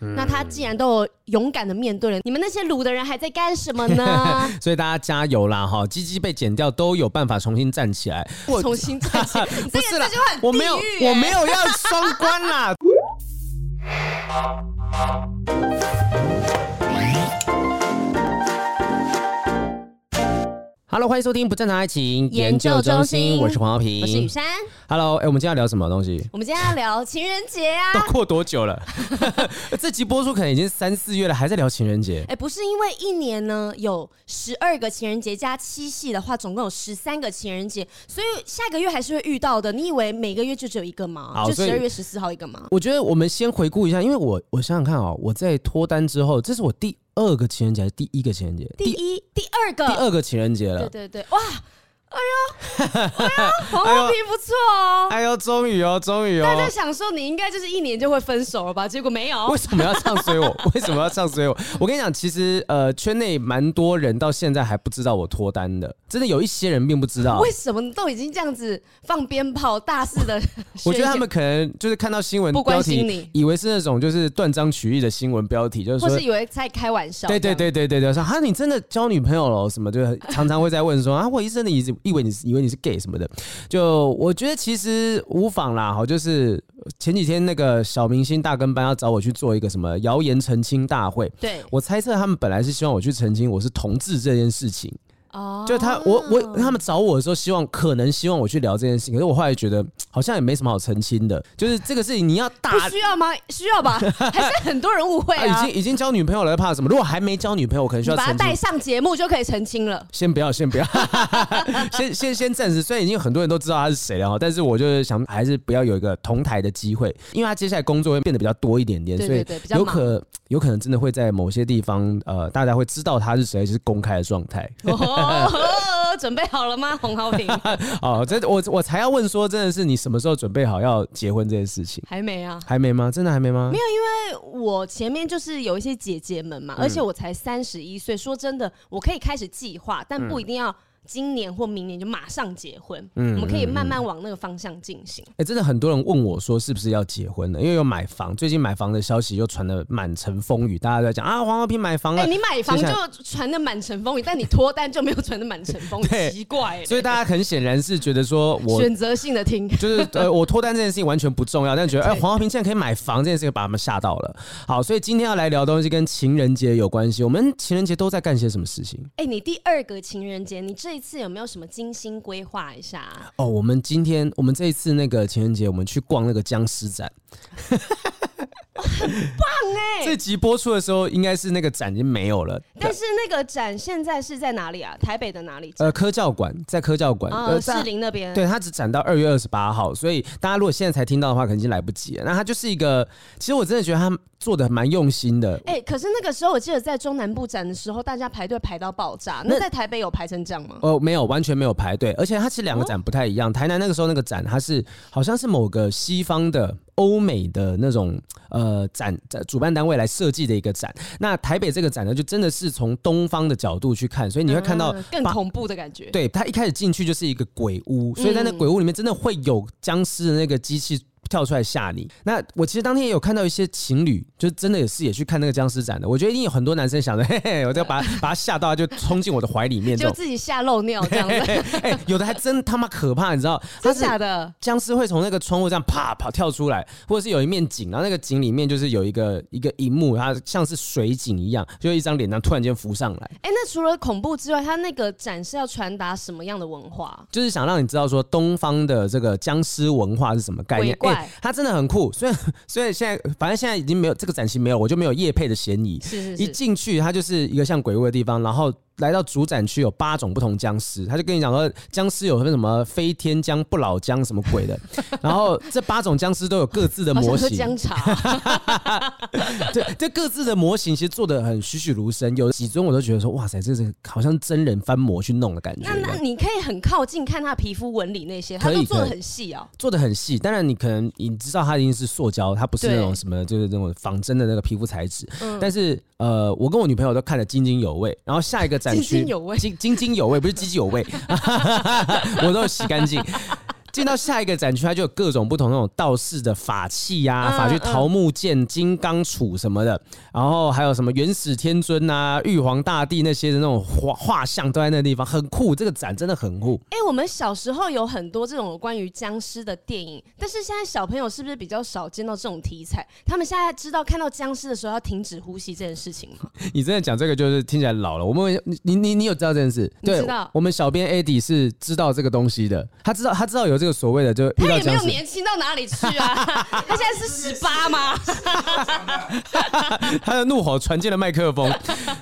嗯、那他既然都有勇敢的面对了，你们那些卤的人还在干什么呢？所以大家加油啦！哈，鸡鸡被剪掉都有办法重新站起来。重新站起来，不是啦，我没有，我没有要双关啦。Hello，欢迎收听不正常爱情研究中心，我是黄豪平，我是雨珊。Hello，哎、欸，我们今天要聊什么东西？我们今天要聊情人节啊！都过多久了？这集播出可能已经三四月了，还在聊情人节？哎、欸，不是，因为一年呢有十二个情人节加七夕的话，总共有十三个情人节，所以下个月还是会遇到的。你以为每个月就只有一个吗？就十二月十四号一个吗？我觉得我们先回顾一下，因为我我想想看啊、喔，我在脱单之后，这是我第。二个情人节还是第一个情人节？第一、第二个、第二个情人节了。对对对，哇！哎呦，哎呦，黄豪平不错哦！哎呦，终于哦，终于哦！大家想说你应该就是一年就会分手了吧？结果没有。为什么要唱衰我？为什么要唱衰我？我跟你讲，其实呃，圈内蛮多人到现在还不知道我脱单的，真的有一些人并不知道。为什么都已经这样子放鞭炮、大肆的？我觉得他们可能就是看到新闻标题，以为是那种就是断章取义的新闻标题，就是说，或是以为在开玩笑。对对对对对对，说哈，你真的交女朋友了？什么？就常常会在问说啊，我一生的以以为你是以为你是。gay 什么的？就我觉得其实无妨啦，好，就是前几天那个小明星大跟班要找我去做一个什么谣言澄清大会，对，我猜测他们本来是希望我去澄清我是同志这件事情。哦，就他，我我他们找我的时候，希望可能希望我去聊这件事情，可是我后来觉得好像也没什么好澄清的，就是这个事情你要大不需要吗？需要吧？还是很多人误会啊？啊已经已经交女朋友了，怕什么？如果还没交女朋友，我可能需要把他带上节目就可以澄清了。先不要，先不要，先先先暂时。虽然已经很多人都知道他是谁了，但是我就是想还是不要有一个同台的机会，因为他接下来工作会变得比较多一点点，对对对，所以有可有可能真的会在某些地方呃，大家会知道他是谁，就是公开的状态。准备好了吗，洪浩平？哦，这我我才要问说，真的是你什么时候准备好要结婚这件事情？还没啊？还没吗？真的还没吗？没有，因为我前面就是有一些姐姐们嘛，嗯、而且我才三十一岁，说真的，我可以开始计划，但不一定要。今年或明年就马上结婚，嗯，我们可以慢慢往那个方向进行。哎、欸，真的很多人问我说是不是要结婚了，因为有买房，最近买房的消息又传的满城风雨，大家都在讲啊，黄豪平买房了。哎、欸，你买房就传的满城风雨，但你脱单就没有传的满城风雨，奇怪、欸。所以大家很显然是觉得说我选择性的听，就是呃，我脱单这件事情完全不重要，但觉得哎，黄豪平现在可以买房这件事情把他们吓到了。好，所以今天要来聊的东西跟情人节有关系。我们情人节都在干些什么事情？哎、欸，你第二个情人节，你这这次有没有什么？精心规划一下哦！我们今天，我们这一次那个情人节，我们去逛那个僵尸展。很棒哎！这集播出的时候，应该是那个展已经没有了。但是那个展现在是在哪里啊？台北的哪里？呃，科教馆，在科教馆，呃，士林那边。对，它只展到二月二十八号，所以大家如果现在才听到的话，可能已经来不及了。那它就是一个，其实我真的觉得它做的蛮用心的。哎、欸，可是那个时候我记得在中南部展的时候，大家排队排到爆炸。那在台北有排成这样吗？哦，没有，完全没有排队。而且它其实两个展不太一样。哦、台南那个时候那个展，它是好像是某个西方的。欧美的那种呃展，主办单位来设计的一个展，那台北这个展呢，就真的是从东方的角度去看，所以你会看到、嗯、更恐怖的感觉。对，它一开始进去就是一个鬼屋，所以在那鬼屋里面真的会有僵尸的那个机器。跳出来吓你。那我其实当天也有看到一些情侣，就真的也是也去看那个僵尸展的。我觉得一定有很多男生想着，嘿嘿，我就要把 把他吓到，就冲进我的怀里面，就自己吓漏尿这样子。哎、欸，有的还真他妈可怕，你知道？真的假的？僵尸会从那个窗户这样啪跑跳出来，或者是有一面景，然后那个景里面就是有一个一个荧幕，它像是水景一样，就一张脸，然后突然间浮上来。哎、欸，那除了恐怖之外，它那个展示要传达什么样的文化？就是想让你知道说东方的这个僵尸文化是什么概念。它真的很酷。所以，所以现在，反正现在已经没有这个展期没有，我就没有夜配的嫌疑。是是是，一进去，它就是一个像鬼屋的地方，然后。来到主展区有八种不同僵尸，他就跟你讲说僵尸有分什么飞天僵、不老僵什么鬼的，然后这八种僵尸都有各自的模型。姜茶。对，这各自的模型其实做的很栩栩如生，有几尊我都觉得说哇塞，这是好像真人翻模去弄的感觉。那那你可以很靠近看他皮肤纹理那些，他都做的很细哦，做的很细。当然你可能你知道它一定是塑胶，它不是那种什么就是那种仿真的那个皮肤材质。嗯。但是呃，我跟我女朋友都看得津津有味。然后下一个。津津有味，津津津有味，不是津津有味，我都有洗干净。进到下一个展区，它就有各种不同那种道士的法器呀、啊，嗯、法具桃木剑、金刚杵什么的，然后还有什么元始天尊啊、玉皇大帝那些的那种画画像都在那个地方，很酷。这个展真的很酷。哎、欸，我们小时候有很多这种关于僵尸的电影，但是现在小朋友是不是比较少见到这种题材？他们现在知道看到僵尸的时候要停止呼吸这件事情吗？你真的讲这个就是听起来老了。我们你你你有知道这件事？对，知道。我们小编 Eddie 是知道这个东西的，他知道他知道有这个所谓的就。他也没有年轻到哪里去啊？他现在是十八吗？他的怒吼传进了麦克风。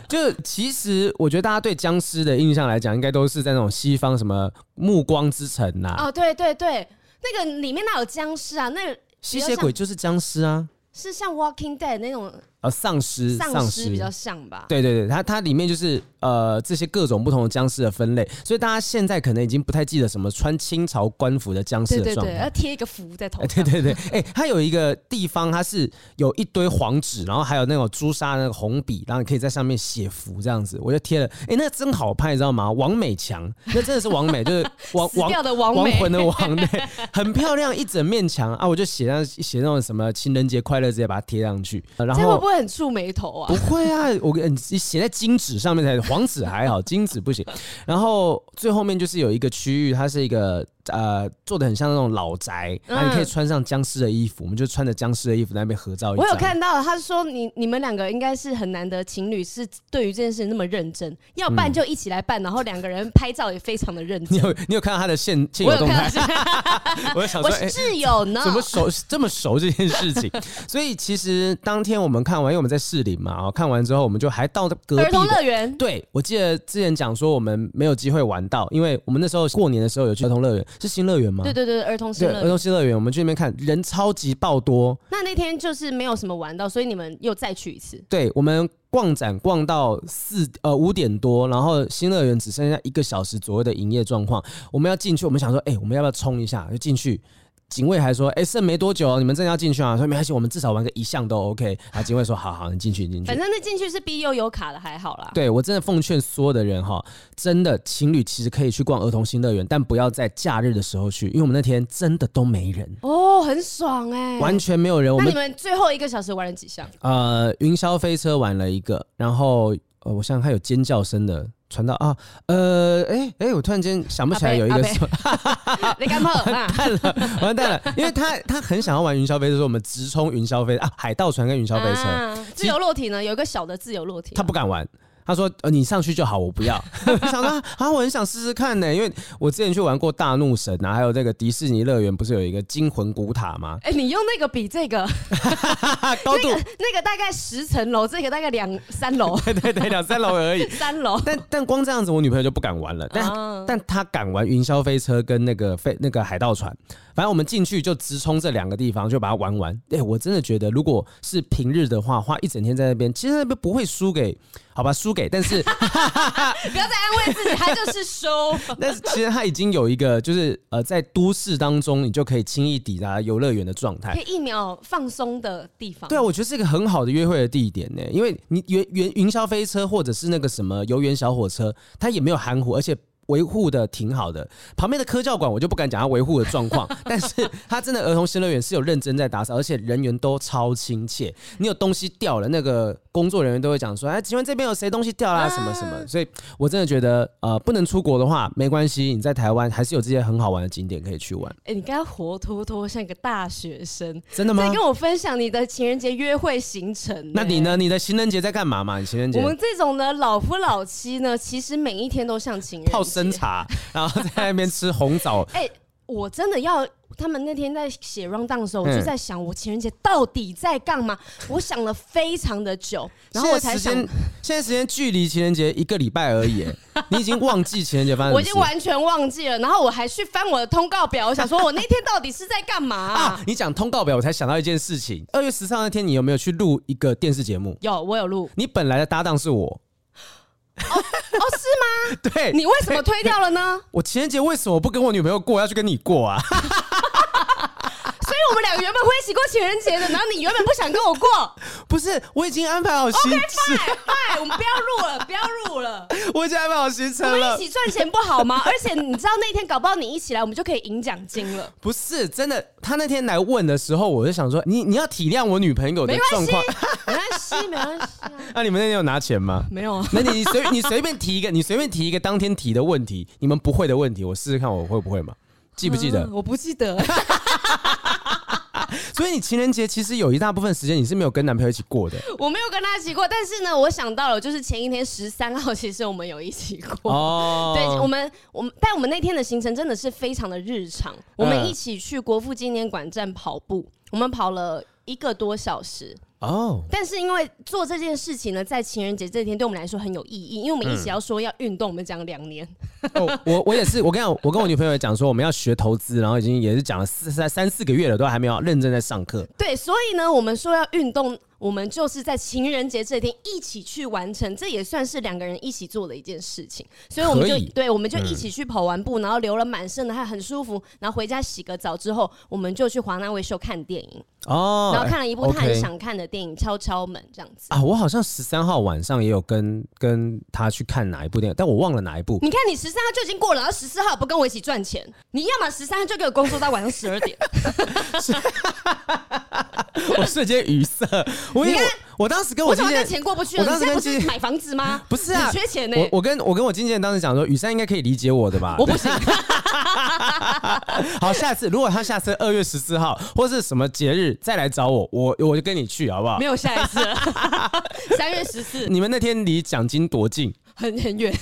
就其实我觉得大家对僵尸的印象来讲，应该都是在那种西方什么《暮光之城》呐。哦，对对对，那个里面哪有僵尸啊？那吸血鬼就是僵尸啊，是像《Walking Dead》那种。呃，丧尸，丧尸比较像吧？对对对，它它里面就是呃这些各种不同的僵尸的分类，所以大家现在可能已经不太记得什么穿清朝官服的僵尸的状态。对对对，要贴一个符在头上。对对对，哎、欸，它有一个地方，它是有一堆黄纸，然后还有那种朱砂那个红笔，然后你可以在上面写符这样子。我就贴了，哎、欸，那个真好拍，你知道吗？王美强，那真的是王美，就是 王王的王亡魂的王，对，很漂亮，一整面墙啊！我就写上写那种什么情人节快乐，直接把它贴上去。然后这很触眉头啊？不会啊，我给你写在金纸上面才，黄纸还好，金纸不行。然后最后面就是有一个区域，它是一个。呃，做的很像那种老宅，那、嗯、你可以穿上僵尸的衣服，我们就穿着僵尸的衣服在那边合照。我有看到，他说你你们两个应该是很难得情侣，是对于这件事那么认真，要办就一起来办，嗯、然后两个人拍照也非常的认真。你有你有看到他的现 现有动态？我有 想说，我室友呢？怎么熟这么熟这件事情？所以其实当天我们看完，因为我们在市里嘛，看完之后我们就还到隔壁儿童乐园。对，我记得之前讲说我们没有机会玩到，因为我们那时候过年的时候有去儿童乐园。是新乐园吗？对对对，儿童新乐园。儿童新乐园，我们去那边看，人超级爆多。那那天就是没有什么玩到，所以你们又再去一次。对，我们逛展逛到四呃五点多，然后新乐园只剩下一个小时左右的营业状况，我们要进去，我们想说，哎、欸，我们要不要冲一下就进去？警卫还说：“哎、欸，剩没多久，你们真的要进去啊？”说没关系，我们至少玩个一项都 OK。然后警卫说：“好好，你进去进去。”反正那进去是 B 又有卡的，还好啦。对，我真的奉劝所有的人哈，真的情侣其实可以去逛儿童新乐园，但不要在假日的时候去，因为我们那天真的都没人哦，很爽哎、欸，完全没有人。我们那你们最后一个小时玩了几项？呃，云霄飞车玩了一个，然后呃，我想还有尖叫声的。传到啊，呃，哎、欸、哎、欸，我突然间想不起来有一个什么，你干嘛？完蛋了，完蛋了，因为他他很想要玩云霄飞车，说我们直冲云霄飞啊，海盗船跟云霄飞车、啊，自由落体呢，有一个小的自由落体，他不敢玩。他说：“呃，你上去就好，我不要。”我想说啊，我很想试试看呢，因为我之前去玩过大怒神啊，还有这个迪士尼乐园，不是有一个惊魂古塔吗？哎、欸，你用那个比这个 高度，那个，那个大概十层楼，这个大概两三楼，对对对，两三楼而已，三楼。但但光这样子，我女朋友就不敢玩了。但、啊、但她敢玩云霄飞车跟那个飞那个海盗船。反正我们进去就直冲这两个地方，就把它玩完。哎、欸，我真的觉得，如果是平日的话，花一整天在那边，其实那边不会输给，好吧，输给，但是 不要再安慰自己，他就是输。但是其实他已经有一个，就是呃，在都市当中，你就可以轻易抵达游乐园的状态，可以一秒放松的地方。对啊，我觉得是一个很好的约会的地点呢，因为你云云云霄飞车或者是那个什么游园小火车，它也没有含糊，而且。维护的挺好的，旁边的科教馆我就不敢讲它维护的状况，但是它真的儿童新乐园是有认真在打扫，而且人员都超亲切。你有东西掉了，那个工作人员都会讲说：“哎，请问这边有谁东西掉啦？什么什么？”所以我真的觉得，呃，不能出国的话没关系，你在台湾还是有这些很好玩的景点可以去玩。哎、欸，你刚刚活脱脱像一个大学生，真的吗？在跟我分享你的情人节约会行程。那你呢？你的情人节在干嘛嘛？你情人节？我们这种呢，老夫老妻呢，其实每一天都像情人节。生茶，然后在那边吃红枣。哎、欸，我真的要他们那天在写 rundown 的时候，我就在想，我情人节到底在干嘛？嗯、我想了非常的久，然后我才想，现在时间距离情人节一个礼拜而已，你已经忘记情人节发生？我已经完全忘记了。然后我还去翻我的通告表，我 想说我那天到底是在干嘛啊？啊？你讲通告表，我才想到一件事情。二月十三那天，你有没有去录一个电视节目？有，我有录。你本来的搭档是我。哦哦，是吗？对，你为什么推掉了呢？我情人节为什么不跟我女朋友过，要去跟你过啊？我们两个原本会一起过情人节的，然后你原本不想跟我过？不是，我已经安排好行程。Okay, 我们不要录了，不要录了。我已经安排好行程了。我们一起赚钱不好吗？而且你知道那天搞不好你一起来，我们就可以赢奖金了。不是真的，他那天来问的时候，我就想说，你你要体谅我女朋友的状况。没关系，没关系。那、啊、你们那天有拿钱吗？没有啊。那你随你随便提一个，你随便提一个当天提的问题，你们不会的问题，我试试看我会不会嘛？记不记得？嗯、我不记得。所以你情人节其实有一大部分时间你是没有跟男朋友一起过的。我没有跟他一起过，但是呢，我想到了，就是前一天十三号，其实我们有一起过。哦，对，我们我们，但我们那天的行程真的是非常的日常。我们一起去国父纪念馆站跑步，我们跑了一个多小时。哦，但是因为做这件事情呢，在情人节这天对我们来说很有意义，因为我们一起要说要运动，我们讲两年。哦，我我也是，我跟你讲，我跟我女朋友也讲说我们要学投资，然后已经也是讲了四三三四个月了，都还没有认真在上课。对，所以呢，我们说要运动。我们就是在情人节这天一起去完成，这也算是两个人一起做的一件事情。所以我们就对，我们就一起去跑完步，然后流了满身的汗，很舒服。然后回家洗个澡之后，我们就去华纳威秀看电影哦。然后看了一部他很想看的电影《敲敲门》这样子啊。我好像十三号晚上也有跟跟他去看哪一部电影，但我忘了哪一部。你看，你十三号就已经过了，然后十四号不跟我一起赚钱，你要么十三号就给我工作到晚上十二点。我瞬间语塞，我因为我当时跟我经纪人钱过不去，我当时跟经纪人买房子吗？不是啊，缺钱呢、欸。我我跟我跟我经纪人当时讲说，雨珊应该可以理解我的吧？我不行。好，下次如果他下次二月十四号或是什么节日再来找我，我我就跟你去，好不好？没有下一次了，三月十四。你们那天离奖金多近？很很远。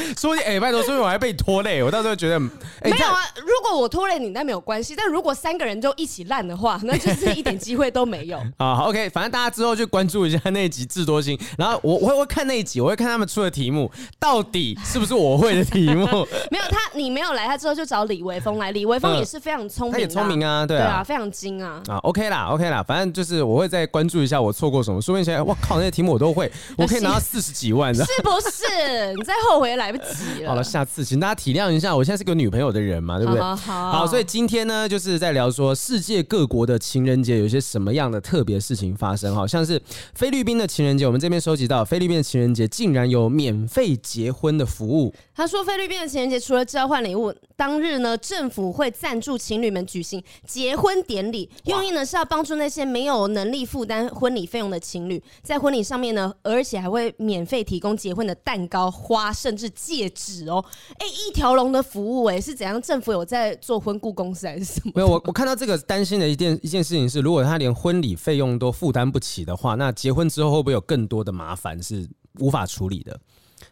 所以，哎，拜托，所以我还被拖累，我到时候觉得，欸、没有啊。如果我拖累你，那没有关系。但如果三个人就一起烂的话，那就是一点机会都没有。啊，OK，反正大家之后就关注一下那一集智多星，然后我我会看那一集，我会看他们出的题目到底是不是我会的题目。没有他，你没有来，他之后就找李维峰来。李维峰也是非常聪明、啊，他也聪明啊，对啊，非常精啊。啊，OK 啦，OK 啦，反正就是我会再关注一下我错过什么。说不定现在，哇靠，那些题目我都会，我可以拿到四十几万的，是不是？你再后悔来不及了。好了。下次请大家体谅一下，我现在是个女朋友的人嘛，对不对？好，好，好，所以今天呢，就是在聊说世界各国的情人节有些什么样的特别事情发生，好像是菲律宾的情人节，我们这边收集到菲律宾的情人节竟然有免费结婚的服务。他说，菲律宾的情人节除了交换礼物，当日呢，政府会赞助情侣们举行结婚典礼，用意呢是要帮助那些没有能力负担婚礼费用的情侣，在婚礼上面呢，而且还会免费提供结婚的蛋糕、花，甚至戒指哦。哎、欸，一条龙的服务，哎，是怎样？政府有在做婚顾公司还是什么？没有，我我看到这个担心的一件一件事情是，如果他连婚礼费用都负担不起的话，那结婚之后会不会有更多的麻烦是无法处理的？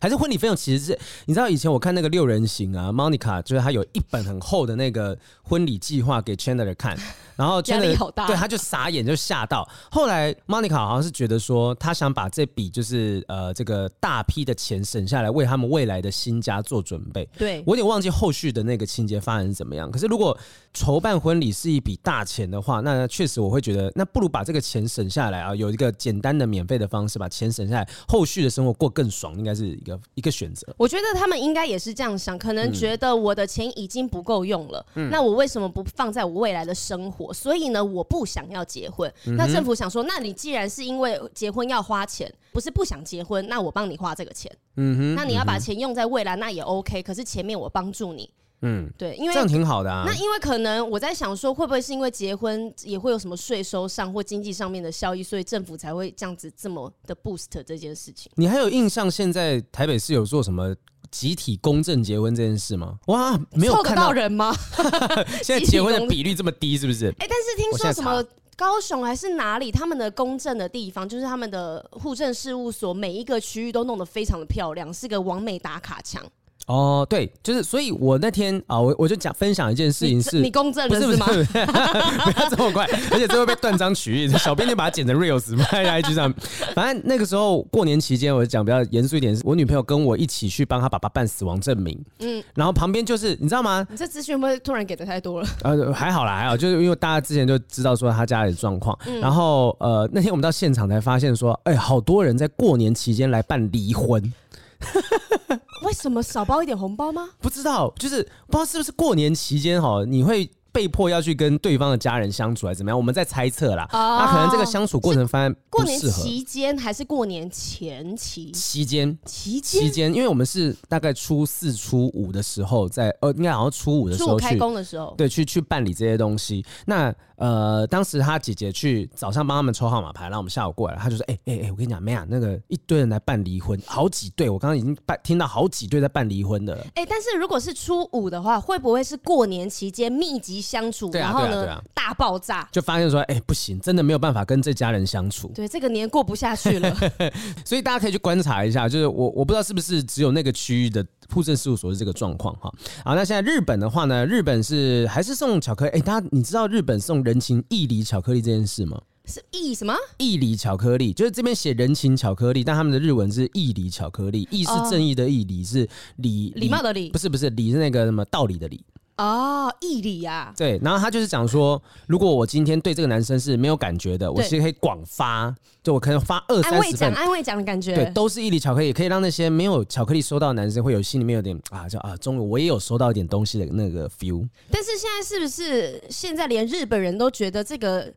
还是婚礼费用其实是，你知道以前我看那个六人行啊，Monica 就是她有一本很厚的那个婚礼计划给 Chandler 看。然后 Chandler，对，他就傻眼，就吓到。后来 Monica 好像是觉得说，他想把这笔就是呃这个大批的钱省下来，为他们未来的新家做准备。对，我有点忘记后续的那个情节发展是怎么样。可是如果筹办婚礼是一笔大钱的话，那确实我会觉得，那不如把这个钱省下来啊，有一个简单的免费的方式把钱省下来，后续的生活过更爽，应该是一个一个选择。我觉得他们应该也是这样想，可能觉得我的钱已经不够用了，嗯，那我为什么不放在我未来的生活？所以呢，我不想要结婚。那政府想说，那你既然是因为结婚要花钱，不是不想结婚，那我帮你花这个钱。嗯哼，那你要把钱用在未来，那也 OK。可是前面我帮助你，嗯，对，因为这样挺好的啊。那因为可能我在想说，会不会是因为结婚也会有什么税收上或经济上面的效益，所以政府才会这样子这么的 boost 这件事情？你还有印象？现在台北市有做什么？集体公证结婚这件事吗？哇，没有看到，到人吗？现在结婚的比率这么低，是不是？哎、欸，但是听说什么高雄还是哪里，他们的公证的地方，就是他们的户政事务所，每一个区域都弄得非常的漂亮，是个完美打卡墙。哦，对，就是，所以我那天啊，我我就讲分享一件事情是，你公证了是吗？不是，不是，不要这么快，而且这会被断章取义，小编就把它剪成 reels 拍在 IG 上。反正那个时候过年期间，我讲比较严肃一点，是我女朋友跟我一起去帮她爸爸办死亡证明。嗯，然后旁边就是你知道吗？你这资讯会不会突然给的太多了？呃，还好啦，还好，就是因为大家之前就知道说他家里的状况，嗯、然后呃那天我们到现场才发现说，哎、欸，好多人在过年期间来办离婚。为什么少包一点红包吗？不知道，就是不知道是不是过年期间哈，你会被迫要去跟对方的家人相处，还是怎么样？我们在猜测啦。哦、那可能这个相处过程发现不适合。过年期间还是过年前期？期间，期间，期间，因为我们是大概初四、初五的时候在，在呃，应该好像初五的时候去开工的时候，对，去去办理这些东西。那呃，当时他姐姐去早上帮他们抽号码牌，然后我们下午过来，他就说：“哎哎哎，我跟你讲，妹啊，那个一堆人来办离婚，好几对，我刚刚已经办听到好几对在办离婚的了。”哎，但是如果是初五的话，会不会是过年期间密集相处，啊、然后呢、啊啊、大爆炸？就发现说：“哎，不行，真的没有办法跟这家人相处。”对，这个年过不下去了。所以大家可以去观察一下，就是我我不知道是不是只有那个区域的户政事务所是这个状况哈。好，那现在日本的话呢，日本是还是送巧克力？哎，大家你知道日本送人情义理巧克力这件事吗？是义什么？义理巧克力，就是这边写人情巧克力，但他们的日文是义理巧克力。义是正义的义，理是礼礼貌的礼，不是不是礼是那个什么道理的理。哦，毅力呀。对，然后他就是讲说，如果我今天对这个男生是没有感觉的，我其实可以广发，就我可能发二三十份安慰奖的感觉，对，都是毅力巧克力，可以让那些没有巧克力收到的男生会有心里面有点啊，就啊，终于我也有收到一点东西的那个 feel。但是现在是不是现在连日本人都觉得这个？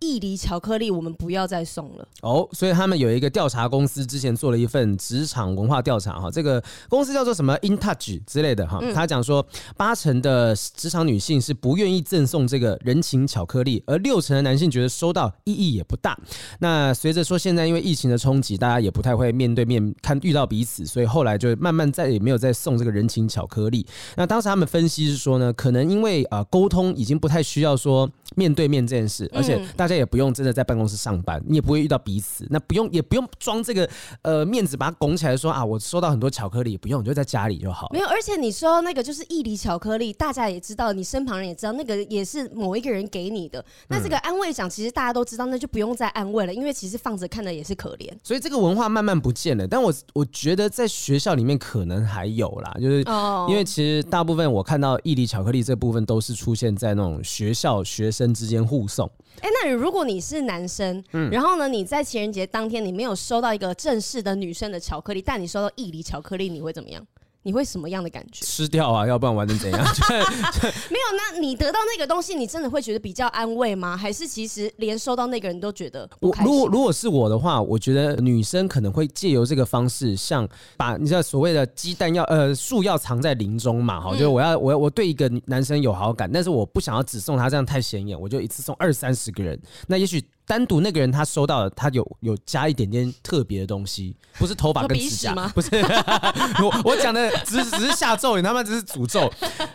义理巧克力，我们不要再送了哦。所以他们有一个调查公司，之前做了一份职场文化调查哈。这个公司叫做什么 InTouch 之类的哈。他讲说，八成的职场女性是不愿意赠送这个人情巧克力，而六成的男性觉得收到意义也不大。那随着说现在因为疫情的冲击，大家也不太会面对面看遇到彼此，所以后来就慢慢再也没有再送这个人情巧克力。那当时他们分析是说呢，可能因为啊沟通已经不太需要说面对面这件事，而且大。这也不用真的在办公室上班，你也不会遇到彼此，那不用也不用装这个呃面子，把它拱起来说啊，我收到很多巧克力，不用，你就在家里就好。没有，而且你说那个就是义理巧克力，大家也知道，你身旁人也知道，那个也是某一个人给你的。那这个安慰奖其实大家都知道，那就不用再安慰了，因为其实放着看的也是可怜。所以这个文化慢慢不见了，但我我觉得在学校里面可能还有啦，就是因为其实大部分我看到义理巧克力这部分都是出现在那种学校学生之间互送。哎，那如果你是男生，嗯，然后呢，你在情人节当天你没有收到一个正式的女生的巧克力，但你收到一粒巧克力，你会怎么样？你会什么样的感觉？吃掉啊，要不然玩成怎样？没有，那你得到那个东西，你真的会觉得比较安慰吗？还是其实连收到那个人都觉得？我如果如果是我的话，我觉得女生可能会借由这个方式，像把你知道所谓的鸡蛋要呃树要藏在林中嘛，哈，就是我要我要我对一个男生有好感，但是我不想要只送他这样太显眼，我就一次送二三十个人，那也许。单独那个人他收到的，他有有加一点点特别的东西，不是头发跟指甲吗？不是，我我讲的只是只是下咒，你他妈只是诅咒。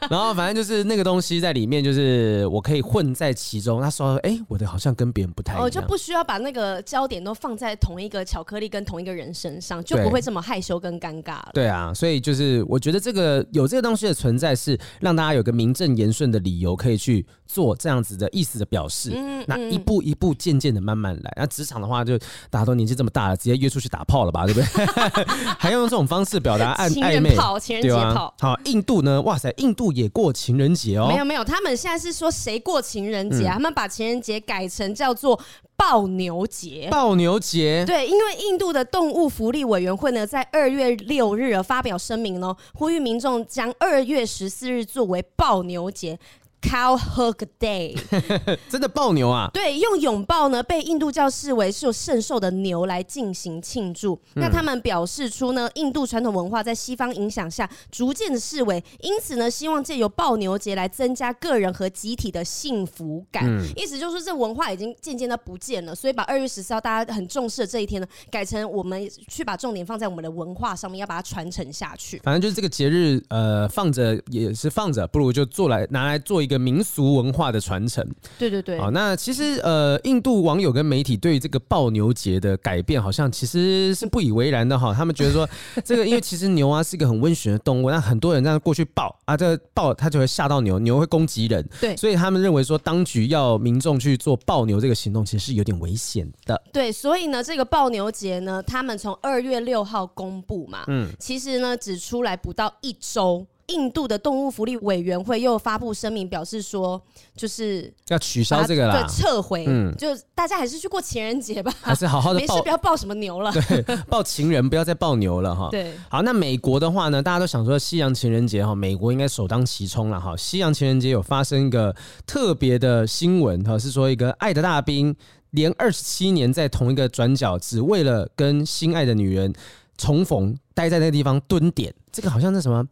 然后反正就是那个东西在里面，就是我可以混在其中。他说：“哎、欸，我的好像跟别人不太一样。”哦，就不需要把那个焦点都放在同一个巧克力跟同一个人身上，就不会这么害羞跟尴尬了。对啊，所以就是我觉得这个有这个东西的存在，是让大家有个名正言顺的理由可以去做这样子的意思的表示。嗯，那一步一步渐渐。的慢慢来，那职场的话，就大家都年纪这么大了，直接约出去打炮了吧，对不对？还要用这种方式表达暧 暧昧，情人节炮。好，印度呢？哇塞，印度也过情人节哦。没有没有，他们现在是说谁过情人节啊？嗯、他们把情人节改成叫做暴牛节。暴牛节，对，因为印度的动物福利委员会呢，在二月六日发表声明呢，呼吁民众将二月十四日作为暴牛节。Cow Hug Day，真的爆牛啊？对，用拥抱呢，被印度教视为是有圣兽的牛来进行庆祝。嗯、那他们表示出呢，印度传统文化在西方影响下逐渐的视为，因此呢，希望借由爆牛节来增加个人和集体的幸福感。嗯、意思就是说，这文化已经渐渐的不见了，所以把二月十四号大家很重视的这一天呢，改成我们去把重点放在我们的文化上面，要把它传承下去。反正就是这个节日，呃，放着也是放着，不如就做来拿来做一个。民俗文化的传承，对对对。好，那其实呃，印度网友跟媒体对于这个抱牛节的改变，好像其实是不以为然的哈。他们觉得说，这个因为其实牛啊是一个很温驯的动物，那很多人这样过去抱啊，这个抱它就会吓到牛，牛会攻击人。对，所以他们认为说，当局要民众去做抱牛这个行动，其实是有点危险的。对，所以呢，这个抱牛节呢，他们从二月六号公布嘛，嗯，其实呢，只出来不到一周。印度的动物福利委员会又发布声明，表示说，就是要取消这个啦，对，撤回。嗯，就大家还是去过情人节吧，还是好好的，没事不要抱什么牛了，对，抱情人不要再抱牛了哈。对，好，那美国的话呢，大家都想说西洋情人节哈，美国应该首当其冲了哈。西洋情人节有发生一个特别的新闻哈，是说一个爱的大兵连二十七年在同一个转角，只为了跟心爱的女人重逢，待在那个地方蹲点，这个好像是什么？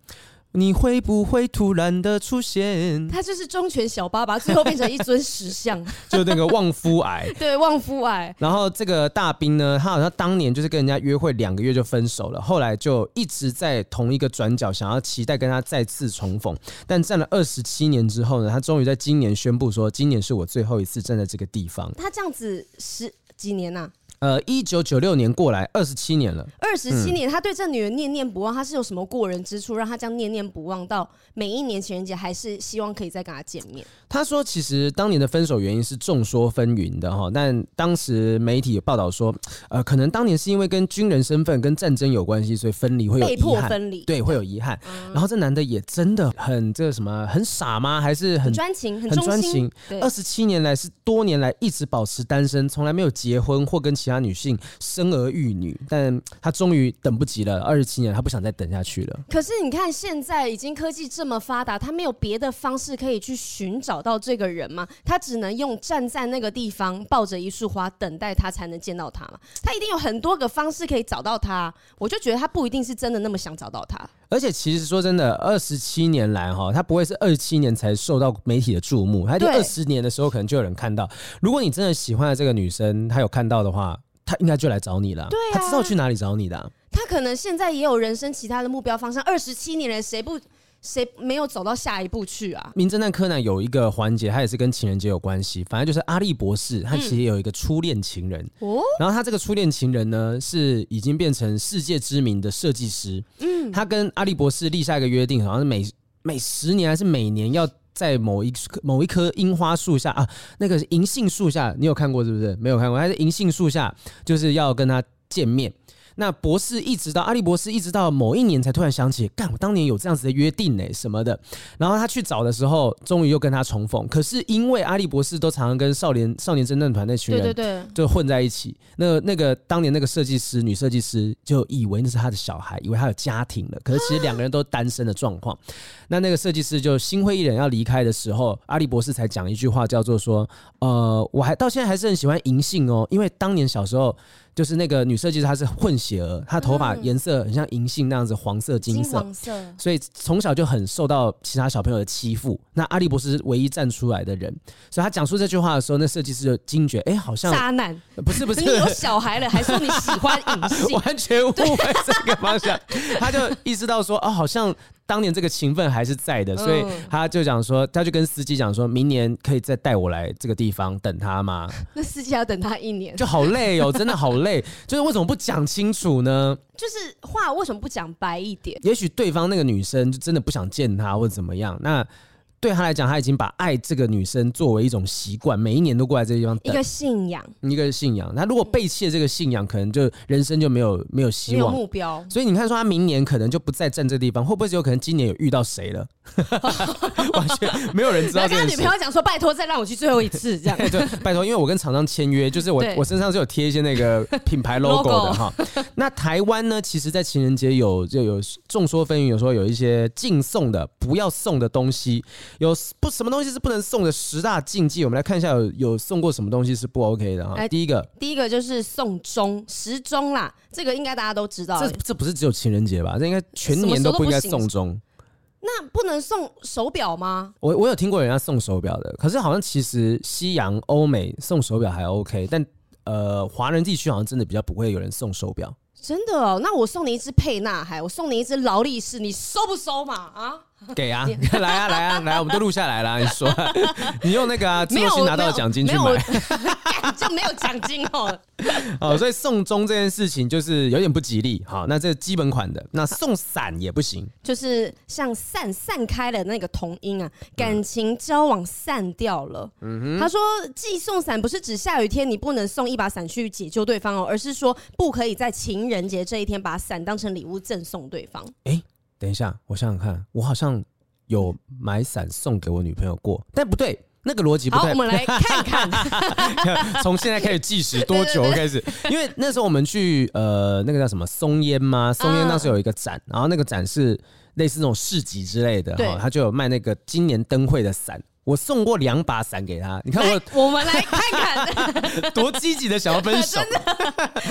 你会不会突然的出现？他就是忠犬小八吧，最后变成一尊石像，就那个旺夫癌。对，旺夫癌。然后这个大兵呢，他好像当年就是跟人家约会两个月就分手了，后来就一直在同一个转角，想要期待跟他再次重逢。但站了二十七年之后呢，他终于在今年宣布说，今年是我最后一次站在这个地方。他这样子十几年呐、啊？呃，一九九六年过来二十七年了，二十七年，他对这女人念念不忘，他是有什么过人之处，让他这样念念不忘到每一年情人节还是希望可以再跟他见面？他说，其实当年的分手原因是众说纷纭的哈，但当时媒体报道说，呃，可能当年是因为跟军人身份跟战争有关系，所以分离会有遗憾，被迫分离，对，会有遗憾。嗯、然后这男的也真的很这个什么，很傻吗？还是很专情，很专情？二十七年来是多年来一直保持单身，从来没有结婚或跟其他女性。生儿育女，但他终于等不及了，二十七年，他不想再等下去了。可是你看，现在已经科技这么发达，他没有别的方式可以去寻找到这个人吗？他只能用站在那个地方，抱着一束花，等待他才能见到他吗？他一定有很多个方式可以找到他。我就觉得他不一定是真的那么想找到他。而且其实说真的，二十七年来哈，他不会是二十七年才受到媒体的注目，他就二十年的时候可能就有人看到。如果你真的喜欢的这个女生，他有看到的话。他应该就来找你了，对啊，他知道去哪里找你的啊。他可能现在也有人生其他的目标方向。二十七年来，谁不谁没有走到下一步去啊？名侦探柯南有一个环节，它也是跟情人节有关系。反正就是阿笠博士，他其实也有一个初恋情人哦。嗯、然后他这个初恋情人呢，是已经变成世界知名的设计师。嗯，他跟阿笠博士立下一个约定，好像是每每十年还是每年要。在某一某一棵樱花树下啊，那个银杏树下，你有看过是不是？没有看过，还是银杏树下，就是要跟他见面。那博士一直到阿笠博士一直到某一年才突然想起，干我当年有这样子的约定呢、欸，什么的。然后他去找的时候，终于又跟他重逢。可是因为阿笠博士都常常跟少年少年侦探团那群人对对对就混在一起，那那个当年那个设计师女设计师就以为那是他的小孩，以为他有家庭了。可是其实两个人都单身的状况。那那个设计师就心灰意冷要离开的时候，阿笠博士才讲一句话，叫做说：“呃，我还到现在还是很喜欢银杏哦，因为当年小时候。”就是那个女设计师，她是混血儿，她头发颜色很像银杏那样子，黄色、金色，金色，所以从小就很受到其他小朋友的欺负。那阿笠博士是唯一站出来的人，所以他讲出这句话的时候，那设计师就惊觉，哎、欸，好像渣男，不是不是，你有小孩了，还说你喜欢隐性，完全误会这个方向，他就意识到说，哦，好像。当年这个情分还是在的，所以他就讲说，他就跟司机讲说，明年可以再带我来这个地方等他吗？那司机要等他一年，就好累哦，真的好累。就是为什么不讲清楚呢？就是话为什么不讲白一点？也许对方那个女生就真的不想见他，或者怎么样。那。对他来讲，他已经把爱这个女生作为一种习惯，每一年都过来这个地方等，一个信仰，一个信仰。他如果背弃了这个信仰，可能就人生就没有没有希望，没有目标。所以你看，说他明年可能就不再站这个地方，会不会是有可能今年有遇到谁了？完全没有人知道。跟他女朋友讲说：“拜托，再让我去最后一次。”这样 对，拜托，因为我跟厂商签约，就是我对我身上是有贴一些那个品牌 logo 的 哈。那台湾呢，其实，在情人节有就有众说纷纭，有时候有一些禁送的、不要送的东西。有不什么东西是不能送的十大禁忌，我们来看一下有有送过什么东西是不 OK 的哈。来第一个，第一个就是送钟时钟啦，这个应该大家都知道。这这不是只有情人节吧？这应该全年都不应该送钟。那不能送手表吗？我我有听过人家送手表的，可是好像其实西洋欧美送手表还 OK，但呃华人地区好像真的比较不会有人送手表。真的哦？那我送你一只沛纳海，我送你一只劳力士，你收不收嘛？啊？给 啊，来啊，来啊，来，我们都录下来了。你说，你用那个啊，自由行拿到奖金去买，就没有奖金哦。哦，所以送钟这件事情就是有点不吉利。好，那这基本款的，那送伞也不行，就是像散散开了那个同音啊，感情交往散掉了。嗯哼，他说寄送伞不是指下雨天你不能送一把伞去解救对方哦，而是说不可以在情人节这一天把伞当成礼物赠送对方。欸等一下，我想想看，我好像有买伞送给我女朋友过，但不对。那个逻辑不对。好，我们来看看，从现在开始计时多久开始？因为那时候我们去呃，那个叫什么松烟吗？松烟当时有一个展，然后那个展是类似那种市集之类的，哈，他就有卖那个今年灯会的伞。我送过两把伞给他，你看我，我们来看看 多积极的想要分手。真的，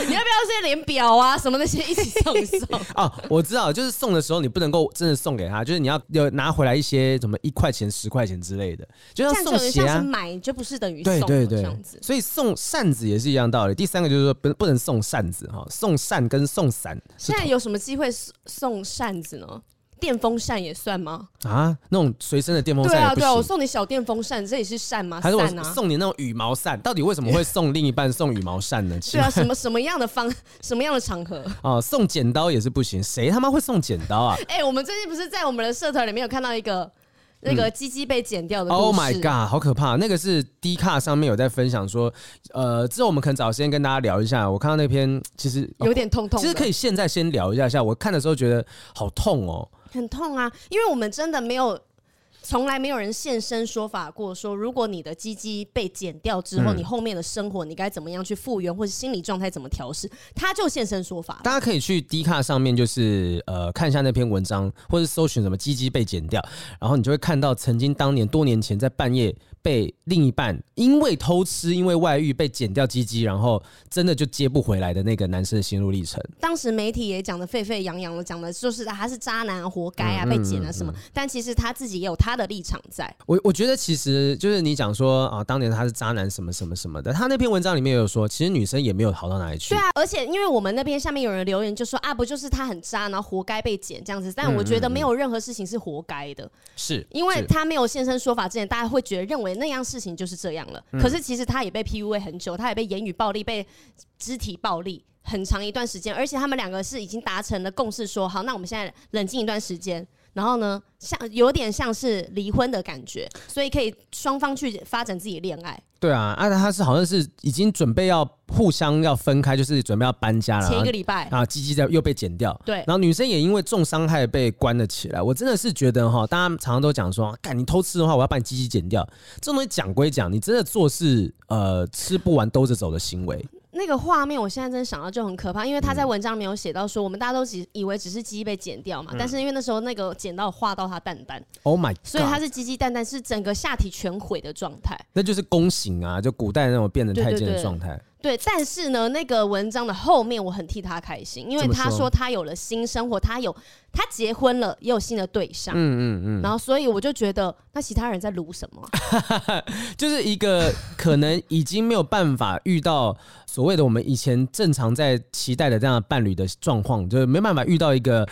你要不要现在连表啊什么那些一起送一送？哦，我知道，就是送的时候你不能够真的送给他，就是你要要拿回来一些什么一块钱、十块钱之类的，就像送鞋啊，买就不是等于送对对。所以送扇子也是一样道理。第三个就是说不不能送扇子哈，送扇跟送伞。现在有什么机会送扇子呢？电风扇也算吗？啊，那种随身的电风扇对啊，对啊，我送你小电风扇，这也是扇吗？还是我送你那种羽毛扇？到底为什么会送另一半送羽毛扇呢？对啊，什么什么样的方，什么样的场合？哦，送剪刀也是不行，谁他妈会送剪刀啊？哎、欸，我们最近不是在我们的社团里面有看到一个那个鸡鸡被剪掉的？Oh my god，好可怕！那个是 D 卡上面有在分享说，呃，之后我们可能找时间跟大家聊一下。我看到那篇其实有点痛痛，其实可以现在先聊一下下。我看的时候觉得好痛哦。很痛啊，因为我们真的没有，从来没有人现身说法过，说如果你的鸡鸡被剪掉之后，嗯、你后面的生活你该怎么样去复原，或是心理状态怎么调试，他就现身说法。大家可以去 D 卡上面，就是呃看一下那篇文章，或是搜寻什么鸡鸡被剪掉，然后你就会看到曾经当年多年前在半夜。被另一半因为偷吃、因为外遇被剪掉鸡鸡，然后真的就接不回来的那个男生的心路历程。当时媒体也讲的沸沸扬扬的，讲的就是他是渣男，活该啊，被剪了什么。但其实他自己也有他的立场在。我我觉得其实就是你讲说啊，当年他是渣男什么什么什么的，他那篇文章里面也有说，其实女生也没有好到哪里去。对啊，而且因为我们那边下面有人留言就说啊，不就是他很渣，然后活该被剪这样子。但我觉得没有任何事情是活该的，是因为他没有现身说法之前，大家会觉得认为。那样事情就是这样了，可是其实他也被 PUA 很久，他也被言语暴力、被肢体暴力很长一段时间，而且他们两个是已经达成了共识，说好，那我们现在冷静一段时间。然后呢，像有点像是离婚的感觉，所以可以双方去发展自己的恋爱。对啊，啊，他是好像是已经准备要互相要分开，就是准备要搬家了。前一个礼拜啊，鸡鸡在又被剪掉。对，然后女生也因为重伤害被关了起来。我真的是觉得哈，大家常常都讲说，干你偷吃的话，我要把你鸡鸡剪掉。这种东西讲归讲，你真的做事呃吃不完兜着走的行为。那个画面，我现在真的想到就很可怕，因为他在文章里面有写到说，我们大家都只以为只是鸡鸡被剪掉嘛，但是因为那时候那个剪刀划到他蛋蛋，Oh my，所以他是鸡鸡蛋蛋是整个下体全毁的状态，那就是宫刑啊，就古代那种变成太监的状态。对，但是呢，那个文章的后面我很替他开心，因为他说他有了新生活，他有他结婚了，也有新的对象，嗯嗯嗯，然后所以我就觉得，那其他人在撸什么？就是一个可能已经没有办法遇到所谓的我们以前正常在期待的这样的伴侣的状况，就是没办法遇到一个。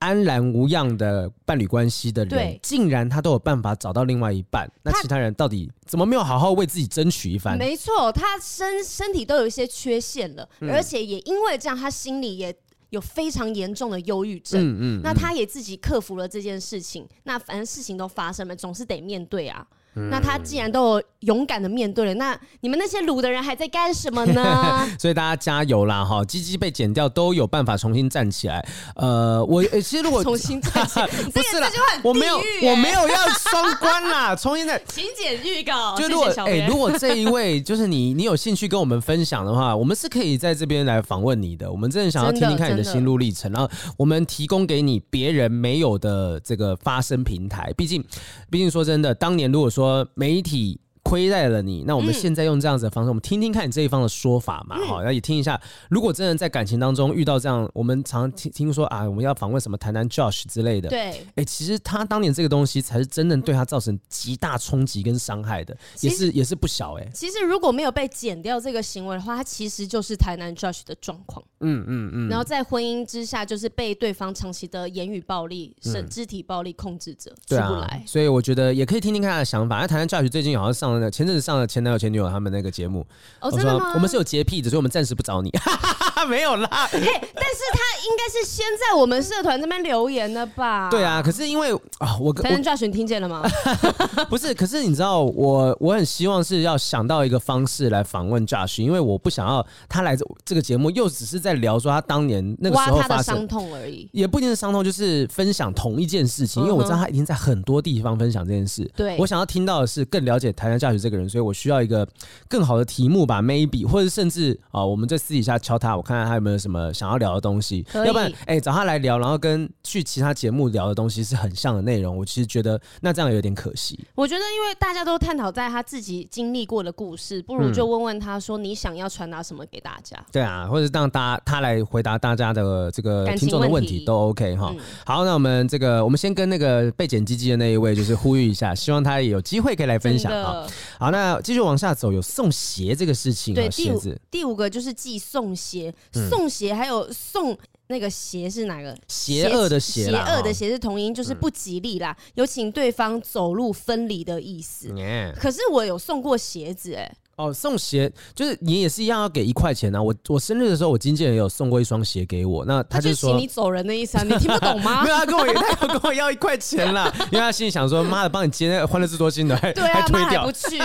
安然无恙的伴侣关系的人，竟然他都有办法找到另外一半，那其他人到底怎么没有好好为自己争取一番？没错，他身身体都有一些缺陷了，嗯、而且也因为这样，他心里也有非常严重的忧郁症。嗯，嗯嗯，那他也自己克服了这件事情，那反正事情都发生了，总是得面对啊。那他既然都有勇敢的面对了，那你们那些卤的人还在干什么呢？所以大家加油啦！哈，鸡鸡被剪掉都有办法重新站起来。呃，我、欸、其实如果重新站起来，不是啦，欸、我没有，我没有要双关啦，重新再请剪预告。就如果哎、欸，如果这一位就是你，你有兴趣跟我们分享的话，我们是可以在这边来访问你的。我们真的想要听听看你的心路历程，然后我们提供给你别人没有的这个发声平台。毕竟，毕竟说真的，当年如果说。说媒体亏待了你，那我们现在用这样子的方式，我们听听看你这一方的说法嘛，好，那也听一下。如果真的在感情当中遇到这样，我们常常听听说啊，我们要访问什么台南 Josh 之类的，对，哎，其实他当年这个东西才是真正对他造成极大冲击跟伤害的，也是也是不小哎。其实如果没有被剪掉这个行为的话，他其实就是台南 Josh 的状况。嗯嗯嗯，然后在婚姻之下，就是被对方长期的言语暴力、甚肢体暴力控制着，出不来。所以我觉得也可以听听看他的想法。那谈谈 Josh 最近好像上了前阵子上了前男友前女友他们那个节目。哦，真的吗？我们是有洁癖的，所以我们暂时不找你。没有啦。哎，但是他应该是先在我们社团这边留言的吧？对啊，可是因为啊，我台南 Josh 你听见了吗？不是，可是你知道，我我很希望是要想到一个方式来访问 Josh，因为我不想要他来这这个节目又只是在。在聊说他当年那个时候发生伤痛而已，也不一定是伤痛，就是分享同一件事情。因为我知道他已经在很多地方分享这件事。对，我想要听到的是更了解台南教学这个人，所以我需要一个更好的题目吧，maybe，或者甚至啊，我们在私底下敲他，我看看他有没有什么想要聊的东西。要不然，哎、欸，找他来聊，然后跟去其他节目聊的东西是很像的内容，我其实觉得那这样有点可惜。我觉得，因为大家都探讨在他自己经历过的故事，不如就问问他说，你想要传达什么给大家？嗯、对啊，或者是让大家他来回答大家的这个听众的问题都 OK 哈。好，那我们这个我们先跟那个被剪鸡鸡的那一位就是呼吁一下，希望他也有机会可以来分享啊。好，那继续往下走，有送鞋这个事情。对，鞋子第五，第五个就是寄送鞋，送鞋还有送。那个邪是哪个？邪恶的邪，邪恶的邪是同音，就是不吉利啦，有请对方走路分离的意思。可是我有送过鞋子哎。哦，送鞋就是你也是一样要给一块钱啊！我我生日的时候，我经纪人也有送过一双鞋给我，那他就说你走人的意思啊，你听不懂吗？没有，他跟我他要跟我要一块钱啦，因为他心里想说，妈的，帮你接那个欢乐智多星的，还 对啊，还推掉，不去。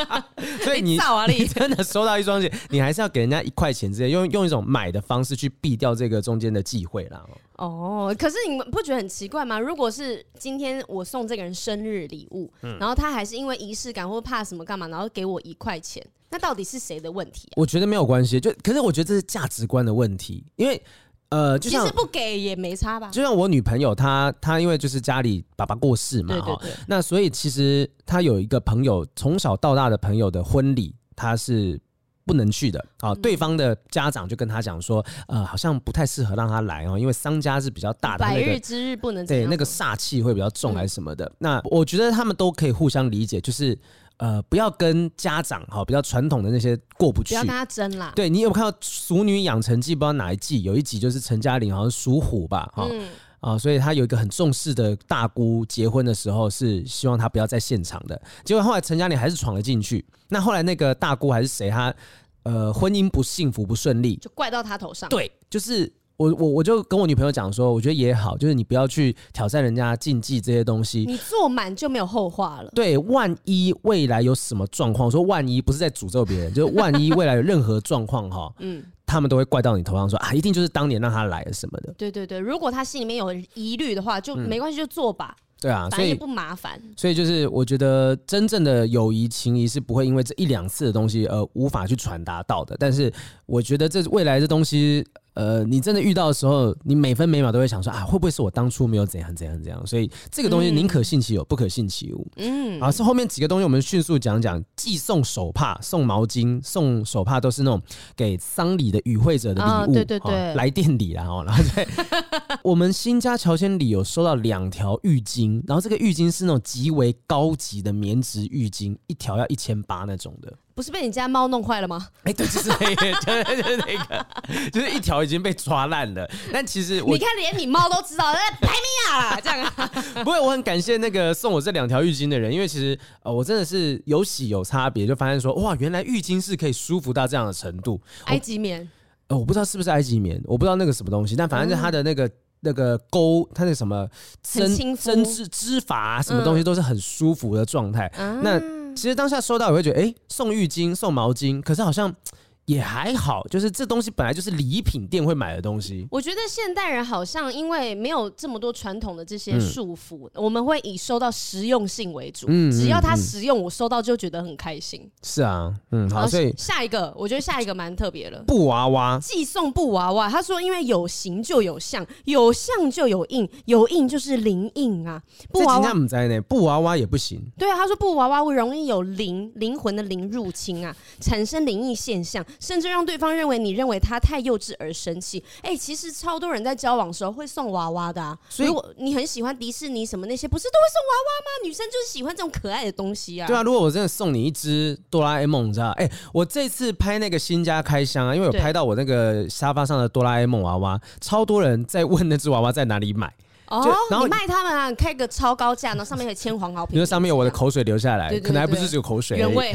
所以你你真的收到一双鞋，你还是要给人家一块钱之类，用用一种买的方式去避掉这个中间的忌讳啦。哦，可是你们不觉得很奇怪吗？如果是今天我送这个人生日礼物，嗯、然后他还是因为仪式感或怕什么干嘛，然后给我一块钱，那到底是谁的问题、啊？我觉得没有关系，就可是我觉得这是价值观的问题，因为呃，就像其实不给也没差吧。就像我女朋友，她她因为就是家里爸爸过世嘛，对对对，那所以其实她有一个朋友，从小到大的朋友的婚礼，她是。不能去的啊！对方的家长就跟他讲说，呃，好像不太适合让他来哦，因为商家是比较大的，百日之日不能对那个煞气会比较重还是什么的。那我觉得他们都可以互相理解，就是呃，不要跟家长哈比较传统的那些过不去，不要跟他争啦。对，你有看到《熟女养成记》？不知道哪一季有一集就是陈嘉玲好像属虎吧？哈啊，所以他有一个很重视的大姑结婚的时候是希望他不要在现场的，结果后来陈嘉玲还是闯了进去。那后来那个大姑还是谁？他。呃，婚姻不幸福不顺利，就怪到他头上。对，就是我我我就跟我女朋友讲说，我觉得也好，就是你不要去挑战人家禁忌这些东西，你做满就没有后话了。对，万一未来有什么状况，说万一不是在诅咒别人，就是万一未来有任何状况哈，嗯，他们都会怪到你头上说，说啊，一定就是当年让他来了什么的。对对对，如果他心里面有疑虑的话，就没关系，就做吧。嗯对啊，所以不麻烦。所以就是我觉得真正的友谊情谊是不会因为这一两次的东西而无法去传达到的。但是我觉得这未来的东西。呃，你真的遇到的时候，你每分每秒都会想说啊，会不会是我当初没有怎样怎样怎样？所以这个东西宁可信其有，不可信其无。嗯，啊，是后面几个东西我们迅速讲讲。寄送手帕、送毛巾、送手帕都是那种给丧礼的与会者的礼物，哦、对对对，哦、来店礼啦。然后对 我们新家乔迁礼有收到两条浴巾，然后这个浴巾是那种极为高级的棉质浴巾，一条要一千八那种的。不是被你家猫弄坏了吗？哎、欸，对，就是那个，就是那个，就是一条已经被抓烂了。但其实我你看，连你猫都知道，那排名啊，这样啊。不会，我很感谢那个送我这两条浴巾的人，因为其实呃，我真的是有喜有差别，就发现说哇，原来浴巾是可以舒服到这样的程度。埃及棉？呃，我不知道是不是埃及棉，我不知道那个什么东西，但反正是它的那个、嗯、那个钩，它那什么针针织织法啊什么东西都是很舒服的状态。嗯、那。其实当下收到，我会觉得，哎、送浴巾、送毛巾，可是好像。也还好，就是这东西本来就是礼品店会买的东西。我觉得现代人好像因为没有这么多传统的这些束缚，嗯、我们会以收到实用性为主。嗯，只要它实用，我收到就觉得很开心。是啊，嗯，好，所以下一个，我觉得下一个蛮特别的。布娃娃寄送布娃娃，他说因为有形就有相，有相就有印，有印就是灵印啊。布娃娃不在呢，布娃娃也不行。对啊，他说布娃娃会容易有灵灵魂的灵入侵啊，产生灵异现象。甚至让对方认为你认为他太幼稚而生气。哎、欸，其实超多人在交往的时候会送娃娃的啊。所以，我你很喜欢迪士尼什么那些，不是都会送娃娃吗？女生就是喜欢这种可爱的东西啊。对啊，如果我真的送你一只哆啦 A 梦，你知道？哎、欸，我这次拍那个新家开箱啊，因为我拍到我那个沙发上的哆啦 A 梦娃娃，超多人在问那只娃娃在哪里买。哦，然后你卖他们啊，你开个超高价，然后上面可以签黄豪平，因为上面有我的口水流下来，可能还不是只有口水，原味。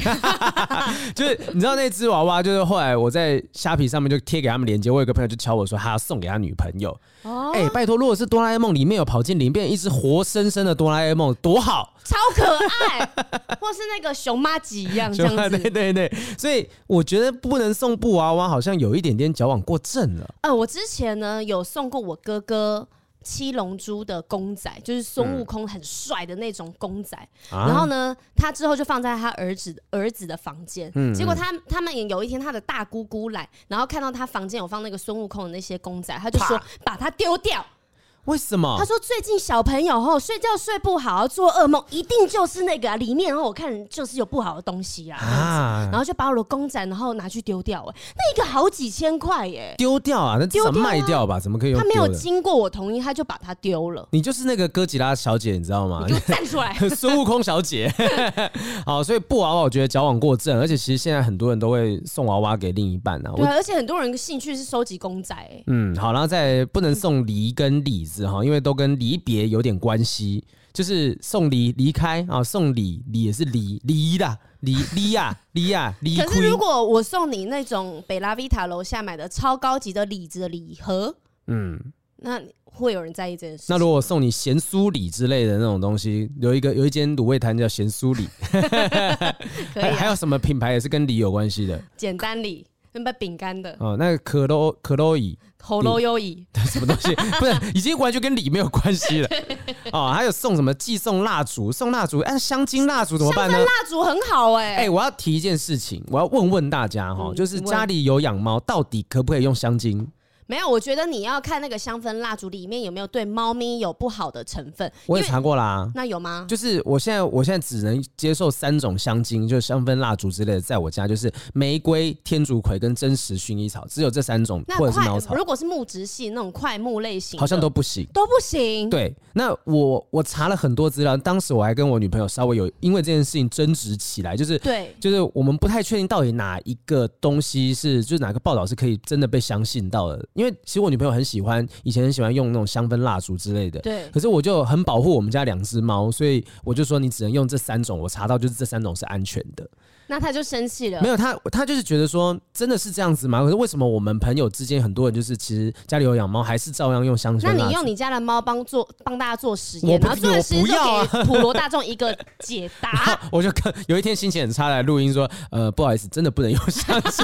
就是你知道那只娃娃，就是后来我在虾皮上面就贴给他们链接，我有个朋友就敲我说他要送给他女朋友。哦，哎，拜托，如果是哆啦 A 梦里面有跑进里面一只活生生的哆啦 A 梦，多好，超可爱，或是那个熊妈吉一样这样子，对对对。所以我觉得不能送布娃娃，好像有一点点矫枉过正了。呃，我之前呢有送过我哥哥。七龙珠的公仔，就是孙悟空很帅的那种公仔。嗯、然后呢，他之后就放在他儿子儿子的房间。嗯、结果他他们也有一天，他的大姑姑来，然后看到他房间有放那个孙悟空的那些公仔，他就说把它丢掉。为什么？他说最近小朋友吼睡觉睡不好，做噩梦，一定就是那个啊，里面，然后我看就是有不好的东西啊，啊然后就把我的公仔然后拿去丢掉，哎，那一个好几千块耶，丢掉啊，那至少卖掉吧？怎么可以用？他没有经过我同意，他就把它丢了。你就是那个哥吉拉小姐，你知道吗？你就站出来，孙悟空小姐。好，所以布娃娃我觉得矫枉过正，而且其实现在很多人都会送娃娃给另一半啊。对，而且很多人的兴趣是收集公仔。嗯，好，然后再不能送梨跟李子哈，因为都跟离别有点关系，就是送礼离开啊，送礼礼也是离离的离离呀离呀离。可是如果我送你那种北拉维塔楼下买的超高级的李子的礼盒，嗯，那会有人在意这件事？那如果送你咸酥礼之类的那种东西，有一个有一间卤味摊叫咸酥礼，可以、啊 还，有什么品牌也是跟礼有关系的？简单礼，那卖饼干的哦，那个可乐可乐伊。喉咙优异，什么东西？不是，已经完全跟礼没有关系了哦。还有送什么？寄送蜡烛，送蜡烛，哎，香精蜡烛怎么办呢？蜡烛很好哎、欸。哎、欸，我要提一件事情，我要问问大家哈，嗯、就是家里有养猫，到底可不可以用香精？没有，我觉得你要看那个香氛蜡烛里面有没有对猫咪有不好的成分。我也查过啦，那有吗？就是我现在，我现在只能接受三种香精，就是香氛蜡烛之类的，在我家就是玫瑰、天竺葵跟真实薰衣草，只有这三种，或者是猫草。如果是木质系那种快木类型，好像都不行，都不行。对，那我我查了很多资料，当时我还跟我女朋友稍微有因为这件事情争执起来，就是对，就是我们不太确定到底哪一个东西是，就是哪个报道是可以真的被相信到的，因为其实我女朋友。很喜欢，以前很喜欢用那种香氛蜡烛之类的。对。可是我就很保护我们家两只猫，所以我就说你只能用这三种。我查到就是这三种是安全的。那他就生气了。没有他，他就是觉得说真的是这样子吗？可是为什么我们朋友之间很多人就是其实家里有养猫，还是照样用香薰？那你用你家的猫帮做帮大家做实验，然后做实验就给普罗大众一个解答。我就看有一天心情很差来录音说，呃，不好意思，真的不能用香薰，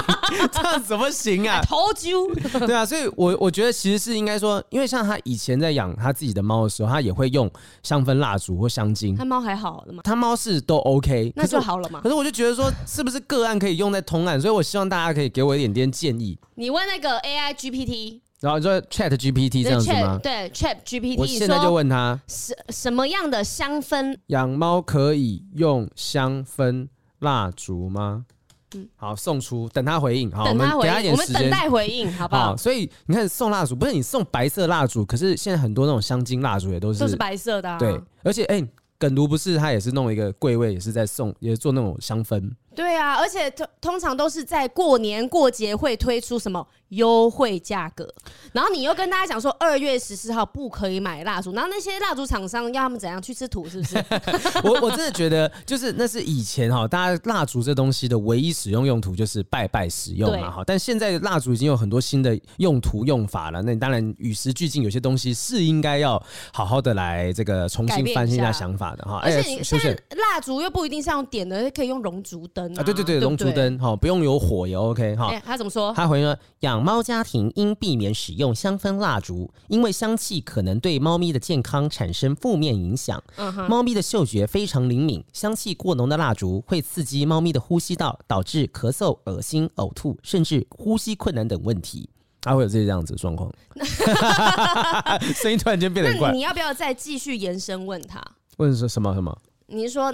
这样怎么行啊？头揪。对啊，所以我我觉得其实是应该说，因为像他以前在养他自己的猫的时候，他也会用香氛蜡烛或香精。他猫还好了吗？他猫是都 OK，那就好了嘛。可是我就觉得说，是不是个案可以用在通案？所以我希望大家可以给我一点点建议。你问那个 AI GPT，然后就 Chat GPT 这样子吗？对，Chat GPT。我现在就问他，什什么样的香氛？养猫可以用香氛蜡烛吗？嗯，好，送出，等他回应。好，我们给他一点时间，我们等待回应，好不好？好，所以你看，送蜡烛不是你送白色蜡烛，可是现在很多那种香精蜡烛也都是都是白色的啊。对，而且哎。欸梗如不是他也是弄一个柜位，也是在送，也是做那种香氛。对啊，而且通通常都是在过年过节会推出什么优惠价格，然后你又跟大家讲说二月十四号不可以买蜡烛，然后那些蜡烛厂商要他们怎样去吃土，是不是？我我真的觉得，就是那是以前哈，大家蜡烛这东西的唯一使用用途就是拜拜使用嘛哈，但现在蜡烛已经有很多新的用途用法了，那你当然与时俱进，有些东西是应该要好好的来这个重新翻新一下想法。的哈，而且你现在蜡烛又不一定是用点的，可以用龙烛灯啊。对对对，龙烛灯哈，不用有火也 OK 哈。他怎么说？他回应说，养猫家庭应避免使用香氛蜡烛，因为香气可能对猫咪的健康产生负面影响。嗯哼，猫咪的嗅觉非常灵敏，香气过浓的蜡烛会刺激猫咪的呼吸道，导致咳嗽、恶心、呕吐，甚至呼吸困难等问题。他会有这样子的状况，声音突然间变得很怪。那你要不要再继续延伸问他？问说什么什么？你是说，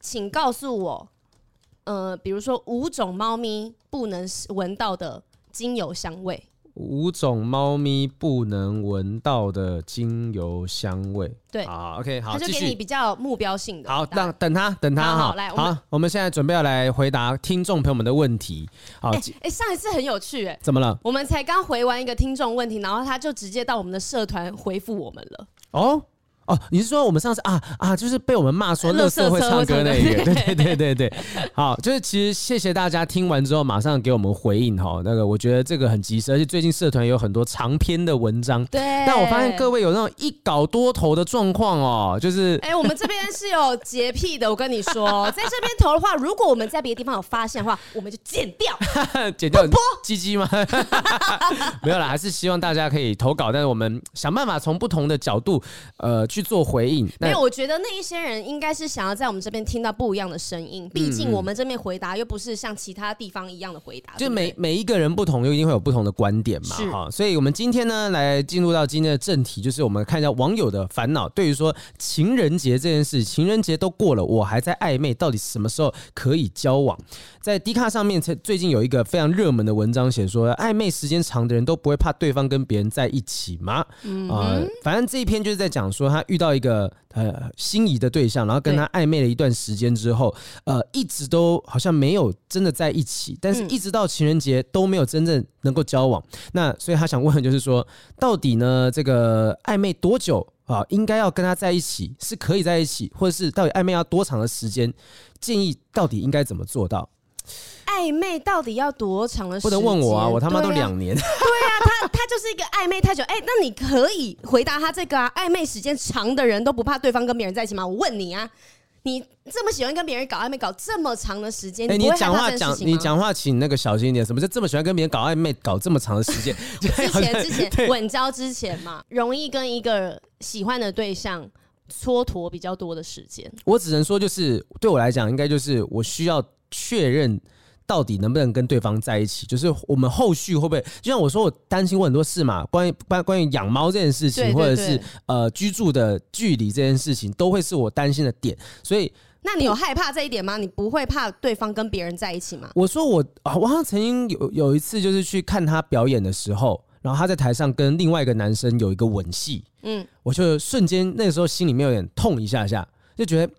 请告诉我，呃，比如说五种猫咪不能闻到的精油香味。五种猫咪不能闻到的精油香味。对，好，OK，好，他就给你比较目标性的。好，等等他，等他，好，来，好，我们现在准备要来回答听众朋友们的问题。好，哎，上一次很有趣，哎，怎么了？我们才刚回完一个听众问题，然后他就直接到我们的社团回复我们了。哦。哦，你是说我们上次啊啊，就是被我们骂说乐色会唱歌那一个？对对对对对，好，就是其实谢谢大家听完之后马上给我们回应哈。那个我觉得这个很及时，而且最近社团有很多长篇的文章。对。但我发现各位有那种一稿多投的状况哦，就是哎，我们这边是有洁癖的，我跟你说，在这边投的话，如果我们在别的地方有发现的话，我们就剪掉，剪掉鸡鸡吗？没有啦，还是希望大家可以投稿，但是我们想办法从不同的角度呃去做回应，没有，我觉得那一些人应该是想要在我们这边听到不一样的声音。毕竟我们这边回答又不是像其他地方一样的回答，就每每一个人不同，又一定会有不同的观点嘛。哈，所以我们今天呢，来进入到今天的正题，就是我们看一下网友的烦恼。对于说情人节这件事，情人节都过了，我还在暧昧，到底什么时候可以交往？在 D 卡上面，最近有一个非常热门的文章，写说暧昧时间长的人都不会怕对方跟别人在一起吗？嗯，呃，反正这一篇就是在讲说他遇到一个。个呃心仪的对象，然后跟他暧昧了一段时间之后，呃，一直都好像没有真的在一起，但是一直到情人节都没有真正能够交往。嗯、那所以他想问的就是说，到底呢这个暧昧多久啊？应该要跟他在一起是可以在一起，或者是到底暧昧要多长的时间？建议到底应该怎么做到？暧昧到底要多长的时间？不能问我啊，我他妈都两年。对啊，他他就是一个暧昧太久。哎、欸，那你可以回答他这个啊？暧昧时间长的人都不怕对方跟别人在一起吗？我问你啊，你这么喜欢跟别人搞暧昧，搞这么长的时间，哎、欸，你讲话讲你讲话，请那个小心一点。什么叫这么喜欢跟别人搞暧昧，搞这么长的时间？之前之前稳交之前嘛，容易跟一个喜欢的对象蹉跎比较多的时间。我只能说，就是对我来讲，应该就是我需要确认。到底能不能跟对方在一起？就是我们后续会不会？就像我说，我担心过很多事嘛，关于关关于养猫这件事情，对对对，或者是呃居住的距离这件事情，都会是我担心的点。所以，那你有害怕这一点吗？你不会怕对方跟别人在一起吗？我说我啊，我好像曾经有有一次，就是去看他表演的时候，然后他在台上跟另外一个男生有一个吻戏，嗯，我就瞬间那个时候心里面有点痛一下下，就觉得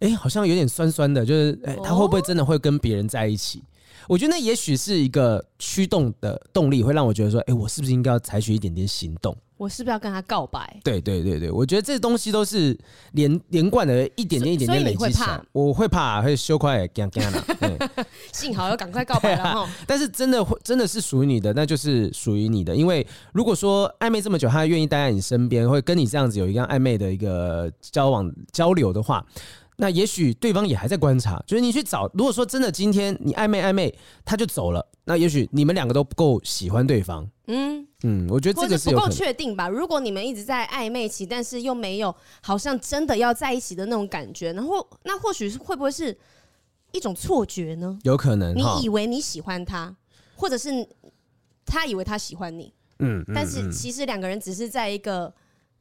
哎、欸，好像有点酸酸的，就是哎、欸，他会不会真的会跟别人在一起？我觉得那也许是一个驱动的动力，会让我觉得说，哎，我是不是应该要采取一点点行动？我是不是要跟他告白？对对对对，我觉得这东西都是连连贯的，一点点一点点累积起来。我会怕，会羞愧，这样这样的。幸好要赶快告白了 哈。但是真的会，真的是属于你的，那就是属于你的。因为如果说暧昧这么久，他愿意待在你身边，会跟你这样子有一个暧昧的一个交往交流的话。那也许对方也还在观察，就是你去找。如果说真的今天你暧昧暧昧，他就走了，那也许你们两个都不够喜欢对方。嗯嗯，我觉得这个是不够确定吧。如果你们一直在暧昧期，但是又没有好像真的要在一起的那种感觉，然后那或许会不会是一种错觉呢？有可能，你以为你喜欢他，或者是他以为他喜欢你。嗯，但是其实两个人只是在一个。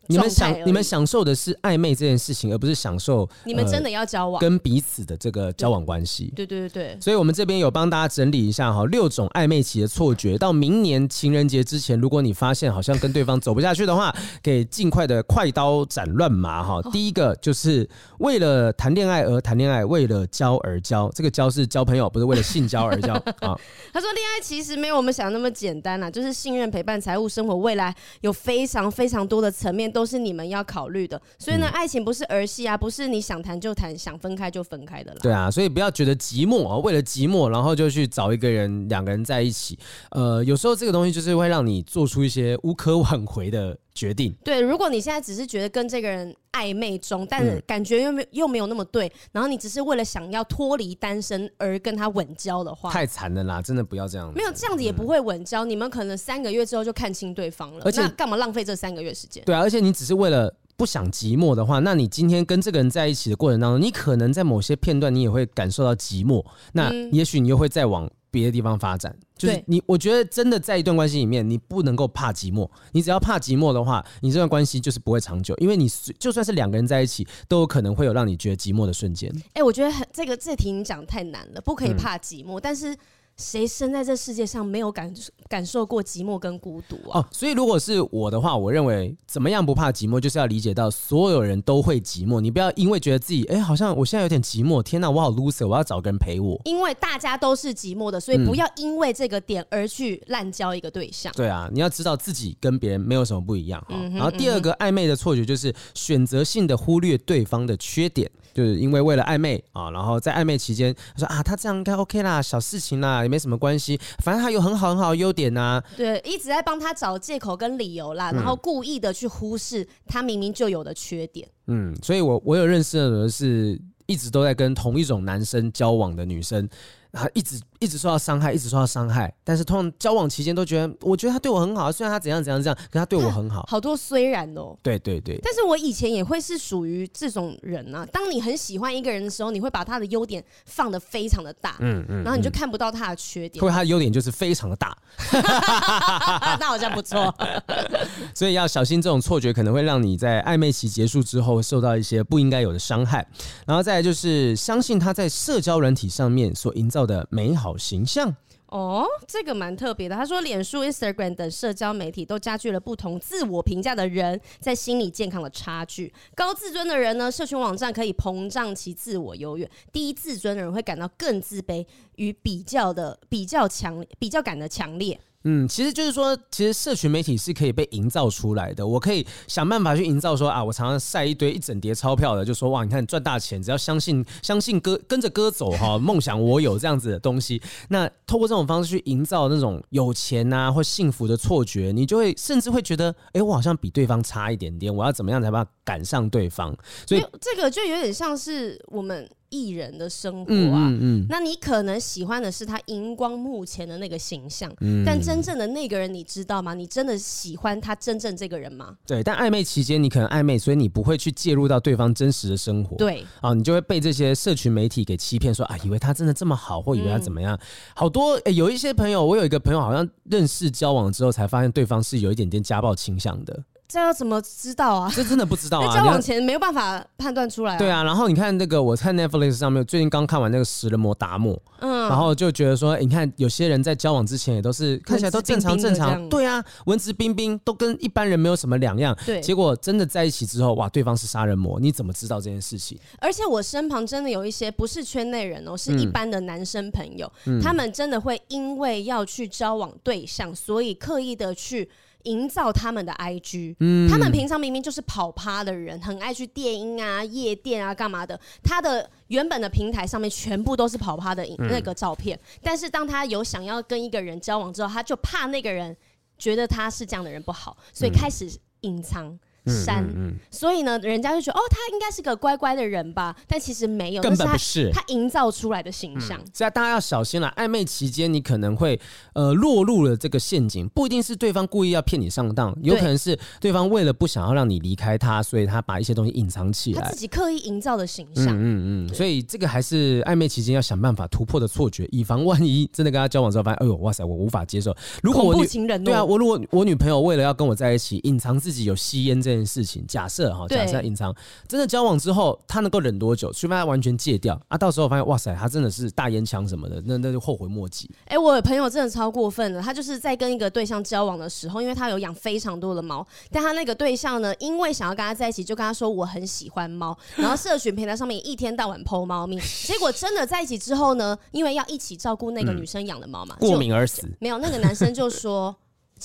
你们享你们享受的是暧昧这件事情，而不是享受你们真的要交往跟彼此的这个交往关系。对对对对，所以我们这边有帮大家整理一下哈，六种暧昧期的错觉。到明年情人节之前，如果你发现好像跟对方走不下去的话，可以尽快的快刀斩乱麻哈。第一个就是为了谈恋爱而谈恋爱，为了交而交，这个交是交朋友，不是为了性交而交 啊。他说恋爱其实没有我们想的那么简单呐，就是信任、陪伴、财务、生活、未来，有非常非常多的层面。都是你们要考虑的，所以呢，爱情不是儿戏啊，不是你想谈就谈，想分开就分开的了。对啊，所以不要觉得寂寞啊，为了寂寞，然后就去找一个人，两个人在一起。呃，有时候这个东西就是会让你做出一些无可挽回的决定。对，如果你现在只是觉得跟这个人暧昧中，但是感觉又没又没有那么对，然后你只是为了想要脱离单身而跟他稳交的话，太惨了啦！真的不要这样。没有这样子也不会稳交，你们可能三个月之后就看清对方了。而且干嘛浪费这三个月时间？对啊，而且你只是为了。不想寂寞的话，那你今天跟这个人在一起的过程当中，你可能在某些片段你也会感受到寂寞。那也许你又会再往别的地方发展。就是你，我觉得真的在一段关系里面，你不能够怕寂寞。你只要怕寂寞的话，你这段关系就是不会长久。因为你就算是两个人在一起，都有可能会有让你觉得寂寞的瞬间。哎，我觉得很这个这题你讲太难了，不可以怕寂寞，但是。谁生在这世界上没有感感受过寂寞跟孤独啊？哦，所以如果是我的话，我认为怎么样不怕寂寞，就是要理解到所有人都会寂寞。你不要因为觉得自己哎，好像我现在有点寂寞，天哪，我好 loser，我要找个人陪我。因为大家都是寂寞的，所以不要因为这个点而去滥交一个对象。对啊，你要知道自己跟别人没有什么不一样哈。然后第二个暧昧的错觉就是选择性的忽略对方的缺点。就是因为为了暧昧啊，然后在暧昧期间，他说啊，他这样应该 OK 啦，小事情啦，也没什么关系，反正他有很好很好的优点呐、啊。对，一直在帮他找借口跟理由啦，然后故意的去忽视他明明就有的缺点。嗯，所以我我有认识的人是一直都在跟同一种男生交往的女生。她一直一直受到伤害，一直受到伤害，但是通常交往期间都觉得，我觉得他对我很好，虽然他怎样怎样这样，可他对我很好。好多虽然哦，对对对。但是我以前也会是属于这种人啊。当你很喜欢一个人的时候，你会把他的优点放的非常的大，嗯嗯，然后你就看不到他的缺点。因为他的优点就是非常的大，那好像不错。所以要小心这种错觉，可能会让你在暧昧期结束之后受到一些不应该有的伤害。然后再来就是相信他在社交软体上面所营造的美好形象哦，这个蛮特别的。他说，脸书、Instagram 等社交媒体都加剧了不同自我评价的人在心理健康的差距。高自尊的人呢，社群网站可以膨胀其自我优越；低自尊的人会感到更自卑与比较的比较强比较感的强烈。嗯，其实就是说，其实社群媒体是可以被营造出来的。我可以想办法去营造说啊，我常常晒一堆一整叠钞票的，就说哇，你看赚大钱，只要相信 相信哥跟着哥走哈，梦想我有这样子的东西。那透过这种方式去营造那种有钱啊或幸福的错觉，你就会甚至会觉得，哎，我好像比对方差一点点，我要怎么样才把它赶上对方？所以这个就有点像是我们。艺人的生活啊，嗯嗯，那你可能喜欢的是他荧光幕前的那个形象，嗯，但真正的那个人你知道吗？你真的喜欢他真正这个人吗？对，但暧昧期间你可能暧昧，所以你不会去介入到对方真实的生活，对，啊，你就会被这些社群媒体给欺骗，说啊，以为他真的这么好，或以为他怎么样，嗯、好多、欸、有一些朋友，我有一个朋友好像认识交往之后才发现对方是有一点点家暴倾向的。这要怎么知道啊？这真的不知道啊！交往前没有办法判断出来、啊。对啊，然后你看那个，我看 Netflix 上面最近刚看完那个《食人魔达摩》，嗯，然后就觉得说，你看有些人在交往之前也都是看起来都正常正常，对啊，文质彬彬，都跟一般人没有什么两样。对，结果真的在一起之后，哇，对方是杀人魔，你怎么知道这件事情？而且我身旁真的有一些不是圈内人哦，是一般的男生朋友，嗯、他们真的会因为要去交往对象，所以刻意的去。营造他们的 IG，嗯，他们平常明明就是跑趴的人，很爱去电音啊、夜店啊、干嘛的。他的原本的平台上面全部都是跑趴的那个照片，嗯，但是当他有想要跟一个人交往之后，他就怕那个人觉得他是这样的人不好，所以开始隐藏。山、嗯嗯嗯，所以呢，人家就觉得哦，他应该是个乖乖的人吧，但其实没有，根本不是。他营造出来的形象。嗯、所以大家要小心了，暧昧期间你可能会呃落入了这个陷阱，不一定是对方故意要骗你上当，有可能是对。方为了不想要让你离开他，所以他把一些东西隐藏起来，他自己刻意营造的形象。嗯嗯嗯，所以这个还是暧昧期间要想办法突破的错觉，以防万一真的跟他交往之后发现，哎呦哇塞，我无法接受。如果我女对啊，我如果我女朋友为了要跟我在一起，隐藏自己有吸烟这件事情，假设。哈，假设隐藏，真的交往之后，他能够忍多久？除非他完全戒掉啊，到时候发现哇塞，他真的是大烟枪什么的，那那就后悔莫及。哎、欸，我的朋友真的超过分了，他就是在跟一个对象交往的时候，因为他有养非常多的猫，但他那个对象呢，因为想要跟他在一起，就跟他说我很喜欢猫，然后社群平台上面一天到晚 po 猫咪，结果真的在一起之后呢，因为要一起照顾那个女生养的猫嘛、嗯，过敏而死。没有，那个男生就说。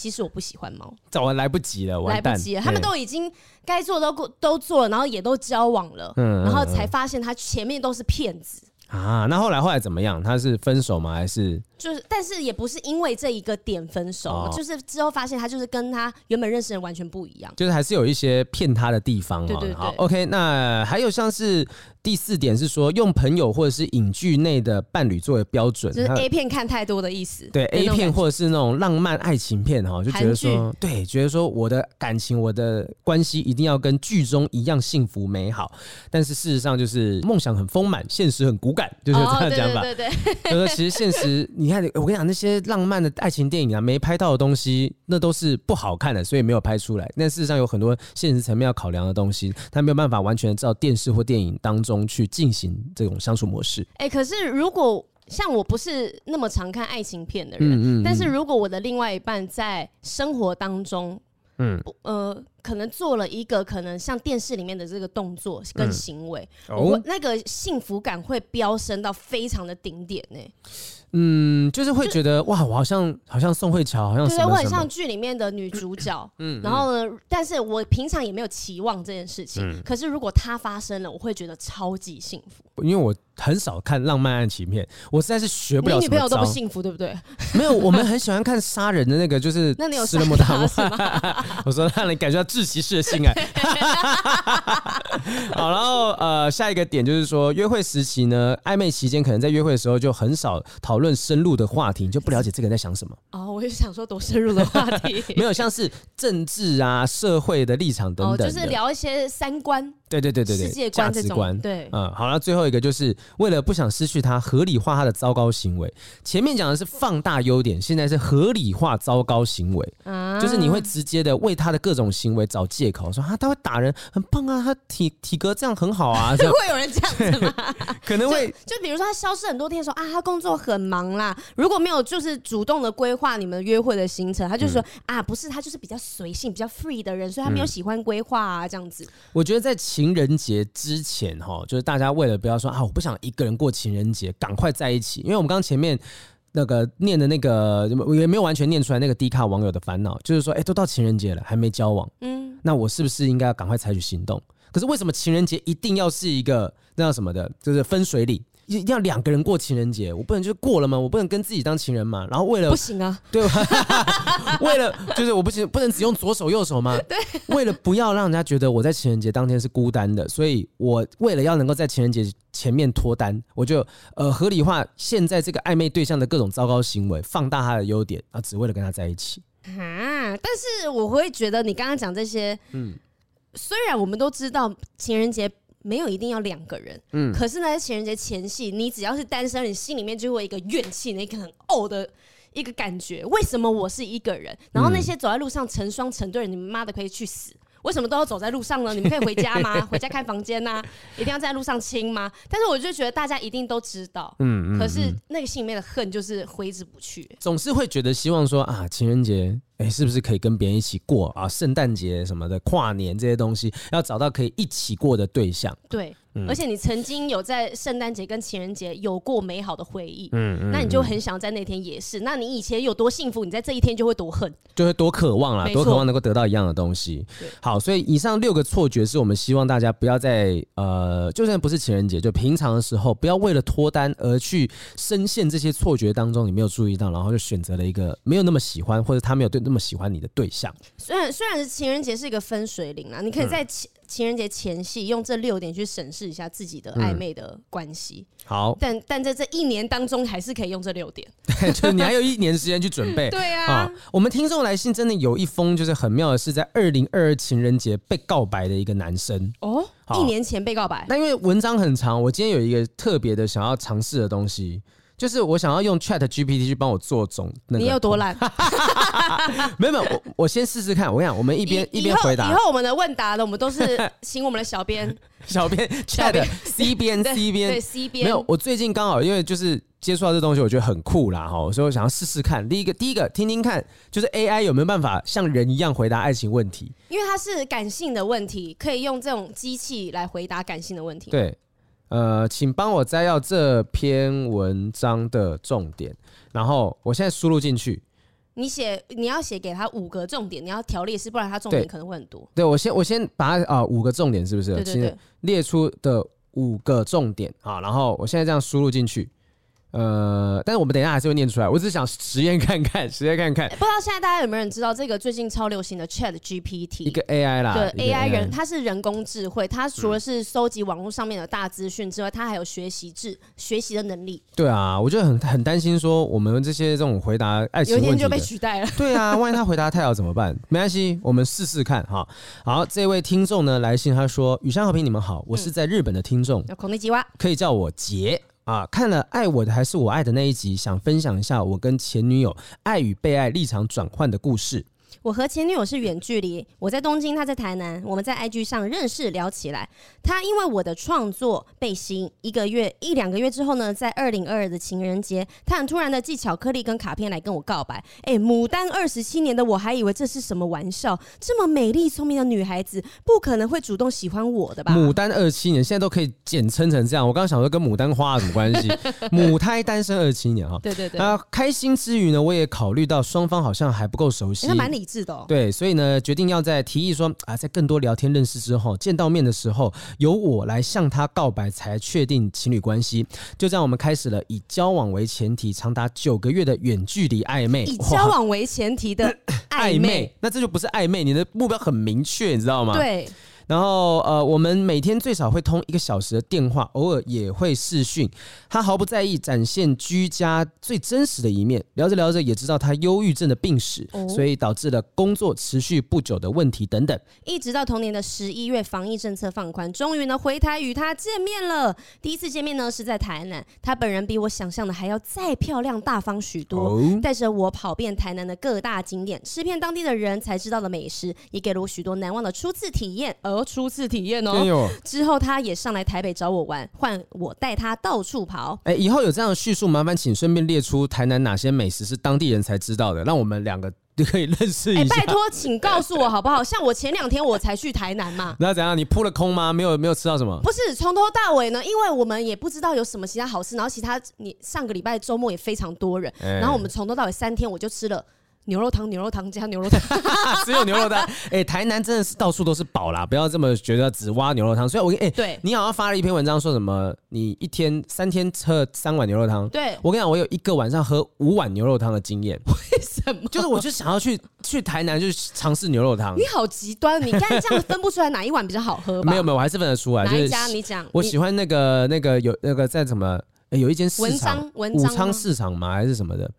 其实我不喜欢猫，早完来不及了，完，来不及了。他们都已经该做的都都做了，然后也都交往了，嗯，然后才发现他前面都是骗子啊。那后来后来怎么样？他是分手吗？还是？就是，但是也不是因为这一个点分手，哦，就是之后发现他就是跟他原本认识的人完全不一样，就是还是有一些骗他的地方。对对对。好，OK，那还有像是第四点是说，用朋友或者是影剧内的伴侣作为标准，就是 A 片看太多的意思。对 A 片或者是那种浪漫爱情片哈，就觉得说，对，觉得说我的感情、我的关系一定要跟剧中一样幸福美好，但是事实上就是梦想很丰满，现实很骨感，就是这样讲法。对对对。就说其实现实你。你看，我跟你讲，那些浪漫的爱情电影啊，没拍到的东西，那都是不好看的，所以没有拍出来。但事实上有很多现实层面要考量的东西，他没有办法完全照电视或电影当中去进行这种相处模式。哎、欸，可是如果像我不是那么常看爱情片的人，嗯嗯嗯，但是如果我的另外一半在生活当中，嗯，呃，可能做了一个可能像电视里面的这个动作跟行为，嗯、我那个幸福感会飙升到非常的顶点呢、欸。嗯，就是会觉得哇，我好像好像宋慧乔，好像对，我很像剧里面的女主角。嗯，然后呢，但是我平常也没有期望这件事情。嗯，可是如果它发生了，我会觉得超级幸福。因为我很少看浪漫爱情片，我实在是学不了。你女朋友都不幸福，对不对？没有，我们很喜欢看杀人的那个，就是 那你有吃那么大吗？我说让你感觉到窒息式的性爱。好，然后呃，下一个点就是说，约会时期呢，暧昧期间可能在约会的时候就很少讨论深入的话题，你就不了解这个人在想什么。哦，我就想说多深入的话题，没有像是政治啊、社会的立场等等，哦，就是聊一些三观。对对对对对，世界观价值观。对，嗯，好了，最后一个就是为了不想失去他，合理化他的糟糕行为。前面讲的是放大优点，现在是合理化糟糕行为。啊，就是你会直接的为他的各种行为找借口，说啊，他会打人，很棒啊，他体体格这样很好啊。会有人这样子吗？可能会就，就比如说他消失很多天，说啊，他工作很忙啦。如果没有就是主动的规划你们约会的行程，他就说、嗯、啊，不是，他就是比较随性、比较 free 的人，所以他没有喜欢规划啊，这样子。我觉得在情人节。之前哈，就是大家为了不要说啊，我不想一个人过情人节，赶快在一起。因为我们刚刚前面那个念的那个也没有完全念出来，那个低卡网友的烦恼就是说，哎，都到情人节了，还没交往，嗯，那我是不是应该要赶快采取行动？可是为什么情人节一定要是一个那叫什么的，就是分水岭？一定要两个人过情人节，我不能就过了嘛？我不能跟自己当情人嘛？然后为了不行啊，对吧？为了就是我不行，不能只用左手右手吗？对，为了不要让人家觉得我在情人节当天是孤单的，所以我为了要能够在情人节前面脱单，我就呃合理化现在这个暧昧对象的各种糟糕行为，放大他的优点啊，只为了跟他在一起啊。但是我会觉得你刚刚讲这些，嗯，虽然我们都知道情人节。没有一定要两个人，嗯，可是呢，在情人节前夕，你只要是单身，你心里面就会有一个怨气，那个很怄的一个感觉。为什么我是一个人？然后那些走在路上成双成对的，你们妈的可以去死！为什么都要走在路上呢？你们可以回家吗？回家开房间呐？一定要在路上亲吗？但是我就觉得大家一定都知道，嗯，可是那个心里面的恨就是挥之不去，总是会觉得希望说啊，情人节。哎，是不是可以跟别人一起过啊？圣诞节什么的，跨年这些东西，要找到可以一起过的对象。对，嗯、而且你曾经有在圣诞节跟情人节有过美好的回忆，嗯，嗯，那你就很想在那天也是。那你以前有多幸福，你在这一天就会多恨，就会多渴望啦，多渴望能够得到一样的东西。好，所以以上六个错觉是我们希望大家不要在呃，就算不是情人节，就平常的时候，不要为了脱单而去深陷这些错觉当中，你没有注意到，然后就选择了一个没有那么喜欢，或者他没有对。那么喜欢你的对象，虽然虽然是情人节是一个分水岭啊，你可以在情情人节前夕用这六点去审视一下自己的暧昧的关系。好，但但在这一年当中，还是可以用这六点。对，就是你还有一年时间去准备。对啊，我们听众来信真的有一封，就是很妙的是在二零二二情人节被告白的一个男生哦，一年前被告白。那因为文章很长，我今天有一个特别的想要尝试的东西。就是我想要用 Chat GPT 去帮我做总，你有多懒？没有没有，我我先试试看。我跟你讲，我们一边一边回答。以后我们的问答呢，我们都是 请我们的小编，小编 Chat C 边 C 边对 C 边。没有，我最近刚好因为就是接触到这东西，我觉得很酷啦哈，所以我想要试试看。第一个第一个听听看，就是 AI 有没有办法像人一样回答爱情问题？因为它是感性的问题，可以用这种机器来回答感性的问题。对。呃，请帮我摘要这篇文章的重点，然后我现在输入进去。你写，你要写给他五个重点，你要条列式，不然他重点可能会很多。对，对我先，我先把它啊五个重点是不是？对对对，列出的五个重点啊，然后我现在这样输入进去。呃，但是我们等一下还是会念出来。我只是想实验看看，实验看看。不知道现在大家有没有人知道这个最近超流行的 Chat GPT？一个 AI 啦，对，AI 人，它是人工智慧，它除了是搜集网络上面的大资讯之外，它还有学习智学习的能力。对啊，我就很很担心说我们这些这种回答爱情有一天就被取代了。对啊，万一他回答太好怎么办？没关系，我们试试看哈。好，这位听众呢来信，他说：“雨山和平，你们好，我是在日本的听众，孔内吉哇，可以叫我杰。”啊，看了爱我的还是我爱的那一集，想分享一下我跟前女友爱与被爱立场转换的故事。我和前女友是远距离，我在东京，她在台南，我们在 IG 上认识聊起来。她因为我的创作被吸引，一个月一两个月之后呢，在二零二二的情人节，她很突然的寄巧克力跟卡片来跟我告白。哎，牡丹二十七年的我还以为这是什么玩笑，这么美丽聪明的女孩子不可能会主动喜欢我的吧？牡丹二十七年现在都可以简称成这样，我刚刚想说跟牡丹花有什么关系？母胎单身二十七年哈，对对对。啊，开心之余呢，我也考虑到双方好像还不够熟悉，智的哦。对，所以呢，决定要在提议说啊，在更多聊天认识之后，见到面的时候，由我来向他告白，才确定情侣关系。就这样，我们开始了以交往为前提，长达九个月的远距离暧昧。以交往为前提的，暧昧，那这就不是暧昧，你的目标很明确，你知道吗？对。然后呃，我们每天最少会通一个小时的电话，偶尔也会视讯。他毫不在意展现居家最真实的一面。聊着聊着，也知道他忧郁症的病史，哦、所以导致了工作持续不久的问题等等。一直到同年的十一月，防疫政策放宽，终于呢回台与他见面了。第一次见面呢是在台南，他本人比我想象的还要再漂亮大方许多，哦、带着我跑遍台南的各大景点，吃遍当地的人才知道的美食，也给了我许多难忘的初次体验。而初次体验哦，有之后他也上来台北找我玩，换我带他到处跑。哎，以后有这样的叙述，麻烦请顺便列出台南哪些美食是当地人才知道的，让我们两个就可以认识一下。拜托，请告诉我好不好？像我前两天我才去台南嘛，那怎样？你扑了空吗？没有没有吃到什么？不是，从头到尾呢，因为我们也不知道有什么其他好吃，然后其他你上个礼拜周末也非常多人，然后我们从头到尾三天我就吃了。牛肉汤，牛肉汤加牛肉汤，只有牛肉汤。哎、欸，台南真的是到处都是宝啦，不要这么觉得只挖牛肉汤。所以我，我哎，对你好像发了一篇文章，说什么你一天三天喝三碗牛肉汤。对，我跟你讲，我有一个晚上喝五碗牛肉汤的经验。为什么？就是我就想要去去台南，就尝试牛肉汤。你好极端，你看这样分不出来哪一碗比较好喝吧？没有没有，我还是分得出来。哪一家？你讲。我喜欢那个那个有那个在什么？哎，有一间市场，文武昌市场吗？还是什么的？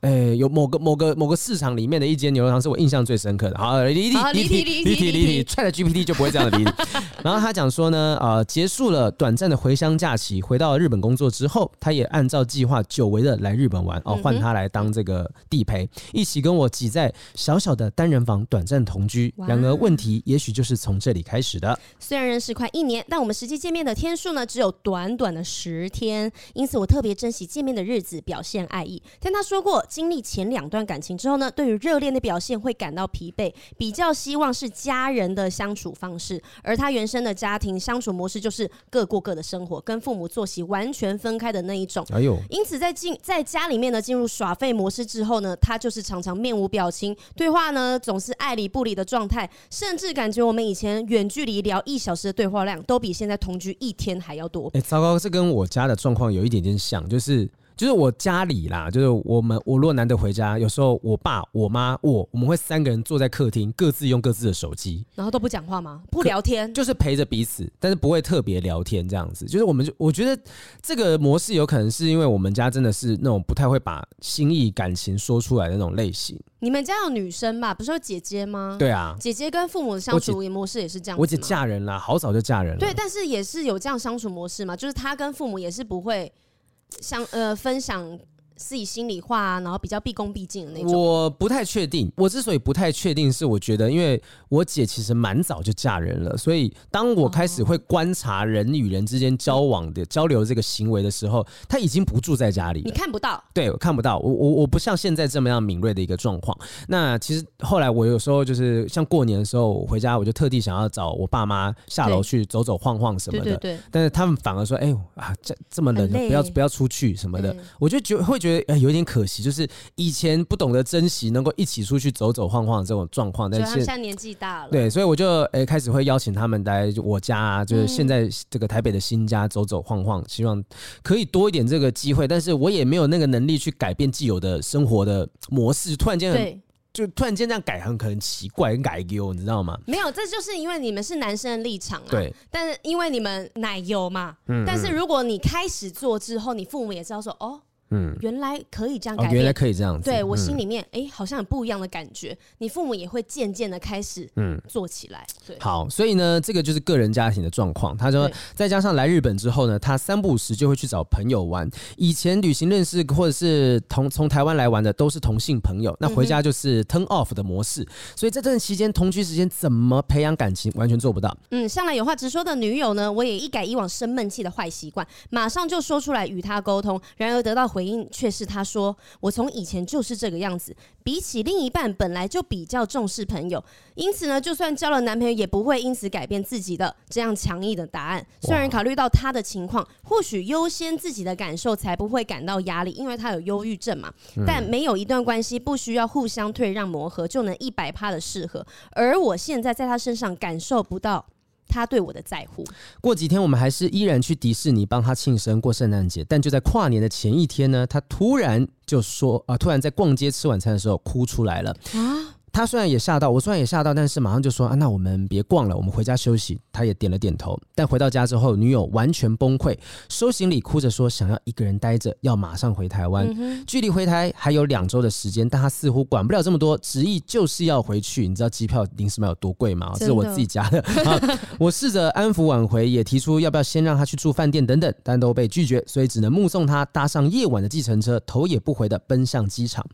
哎、欸，有某个某个某个市场里面的一间牛肉汤是我印象最深刻的。好，离题离题离题离题，踹了 GPT 就不会这样的离题。然后他讲说呢，呃，结束了短暂的回乡假期，回到了日本工作之后，他也按照计划久违的来日本玩哦，换他来当这个地陪，一起跟我挤在小小的单人房短暂同居。然而问题也许就是从这里开始的。虽然认识快一年，但我们实际见面的天数呢，只有短短的十天，因此我特别珍惜见面的日子，表现爱意。听他说过。经历前两段感情之后呢，对于热恋的表现会感到疲惫，比较希望是家人的相处方式。而他原生的家庭相处模式就是各过各的生活，跟父母作息完全分开的那一种。哎呦，因此在进在家里面呢，进入耍废模式之后呢，他就是常常面无表情，对话呢总是爱理不理的状态，甚至感觉我们以前远距离聊一小时的对话量，都比现在同居一天还要多。哎，糟糕，这跟我家的状况有一点点像，就是。就是我家里啦，就是我们我如果难得回家，有时候我爸、我妈、我，我们会三个人坐在客厅，各自用各自的手机，然后都不讲话吗？不聊天，就是陪着彼此，但是不会特别聊天这样子。就是我们就我觉得这个模式有可能是因为我们家真的是那种不太会把心意感情说出来的那种类型。你们家有女生吧？不是有姐姐吗？对啊，姐姐跟父母的相处模式也是这样。我姐嫁人了，好早就嫁人了。对，但是也是有这样相处模式嘛，就是她跟父母也是不会想呃分享。自己心里话啊，然后比较毕恭毕敬的那种。我不太确定，我之所以不太确定，是我觉得，因为我姐其实蛮早就嫁人了，所以当我开始会观察人与人之间交往的、哦、交流这个行为的时候，她已经不住在家里，你看不到。对，我看不到。我我我不像现在这么样敏锐的一个状况。那其实后来我有时候就是像过年的时候，我回家我就特地想要找我爸妈下楼去走走晃晃什么的。对对对。但是他们反而说：“哎呦啊，这这么冷，不要不要出去什么的。”我就觉会觉得。觉得有点可惜，就是以前不懂得珍惜，能够一起出去走走晃晃的这种状况。但是现在年纪大了，对，所以我就诶、欸、开始会邀请他们来我家、啊，就是现在这个台北的新家走走晃晃，希望可以多一点这个机会。但是我也没有那个能力去改变既有的生活的模式，突然间很就突然间这样改很可能奇怪，很改丢，你知道吗？没有，这就是因为你们是男生的立场啊。对，但是因为你们奶油嘛，嗯嗯，但是如果你开始做之后，你父母也知道说哦。嗯，原来可以这样改变，哦、原来可以这样子。对我心里面，哎、嗯，好像有不一样的感觉。你父母也会渐渐的开始，嗯，做起来。对，好，所以呢，这个就是个人家庭的状况。他说，再加上来日本之后呢，他三不五时就会去找朋友玩。以前旅行认识或者是同从台湾来玩的都是同性朋友，那回家就是 turn off 的模式。嗯、所以在这段期间同居时间怎么培养感情，完全做不到。嗯，向来有话直说的女友呢，我也一改以往生闷气的坏习惯，马上就说出来与他沟通。然而得到回应却是他说：“我从以前就是这个样子，比起另一半本来就比较重视朋友，因此呢，就算交了男朋友也不会因此改变自己的这样强硬的答案。虽然考虑到他的情况，或许优先自己的感受才不会感到压力，因为他有忧郁症嘛。但没有一段关系不需要互相退让磨合就能一百趴的适合，而我现在在他身上感受不到。”他对我的在乎。过几天我们还是依然去迪士尼帮他庆生过圣诞节，但就在跨年的前一天呢，他突然就说啊，突然在逛街吃晚餐的时候哭出来了啊。他虽然也吓到，我虽然也吓到，但是马上就说啊，那我们别逛了，我们回家休息。他也点了点头。但回到家之后，女友完全崩溃，收行李，哭着说想要一个人待着，要马上回台湾。嗯、距离回台还有两周的时间，但他似乎管不了这么多，执意就是要回去。你知道机票临时买有多贵吗？这是我自己家的。啊、我试着安抚挽回，也提出要不要先让他去住饭店等等，但都被拒绝，所以只能目送他搭上夜晚的计程车，头也不回的奔向机场。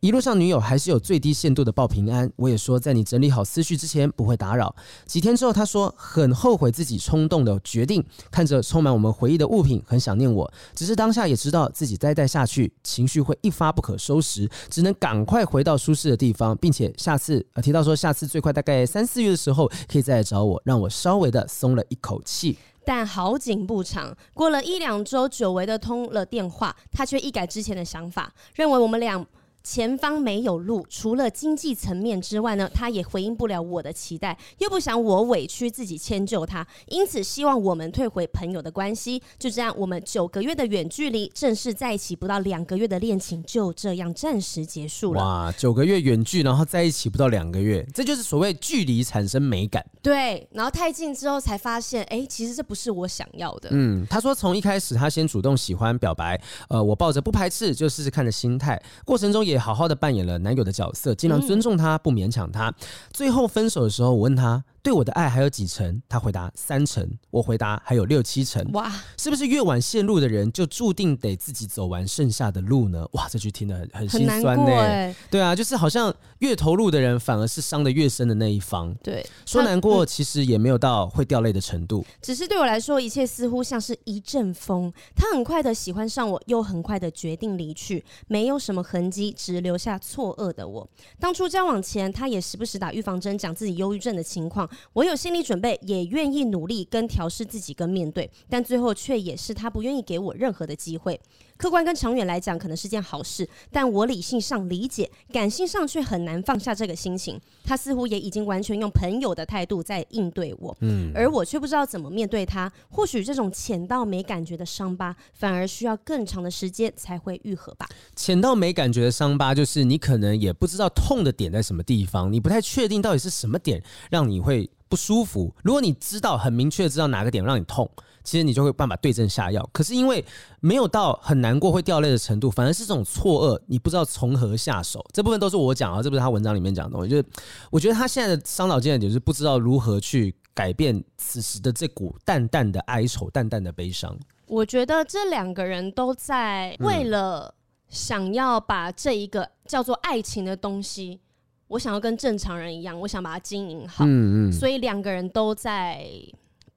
一路上，女友还是有最低限度的报平平安。我也说，在你整理好思绪之前不会打扰。几天之后，他说很后悔自己冲动的决定，看着充满我们回忆的物品，很想念我。只是当下也知道自己再待下去，情绪会一发不可收拾，只能赶快回到舒适的地方，并且下次呃提到说下次最快大概三四月的时候可以再来找我，让我稍微的松了一口气。但好景不长，过了一两周，久违的通了电话，他却一改之前的想法，认为我们俩。前方没有路，除了经济层面之外呢，他也回应不了我的期待，又不想我委屈自己迁就他，因此希望我们退回朋友的关系。就这样，我们九个月的远距离，正式在一起不到两个月的恋情，就这样暂时结束了。哇，九个月远距，然后在一起不到两个月，这就是所谓距离产生美感。对，然后太近之后才发现，哎，其实这不是我想要的。嗯，他说从一开始他先主动喜欢表白，呃，我抱着不排斥就试试看的心态，过程中也好好的扮演了男友的角色，尽量尊重他，不勉强他。最后分手的时候，我问他。对我的爱还有几成？他回答三成，我回答还有六七成。哇，是不是越晚陷入的人就注定得自己走完剩下的路呢？哇，这句听得很很心酸呢、欸。对啊，就是好像越投入的人反而是伤得越深的那一方。对，说难过其实也没有到会掉泪的程度。只是对我来说，一切似乎像是一阵风，他很快的喜欢上我，又很快的决定离去，没有什么痕迹，只留下错愕的我。当初交往前，他也时不时打预防针，讲自己忧郁症的情况。我有心理准备，也愿意努力跟调试自己跟面对，但最后却也是他不愿意给我任何的机会。客观跟长远来讲，可能是件好事，但我理性上理解，感性上却很难放下这个心情。他似乎也已经完全用朋友的态度在应对我，嗯，而我却不知道怎么面对他。或许这种浅到没感觉的伤疤，反而需要更长的时间才会愈合吧。浅到没感觉的伤疤，就是你可能也不知道痛的点在什么地方，你不太确定到底是什么点让你会不舒服。如果你知道很明确知道哪个点让你痛。其实你就会办法对症下药，可是因为没有到很难过会掉泪的程度，反而是这种错愕，你不知道从何下手。这部分都是我讲啊，这不是他文章里面讲的东西。就是我觉得他现在的伤脑筋的点，是不知道如何去改变此时的这股淡淡的哀愁、淡淡的悲伤。我觉得这两个人都在为了想要把这一个叫做爱情的东西，我想要跟正常人一样，我想把它经营好。嗯嗯，所以两个人都在。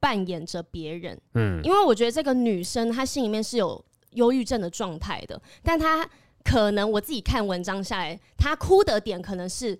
扮演着别人，嗯，因为我觉得这个女生她心里面是有忧郁症的状态的，但她可能我自己看文章下来，她哭的点可能是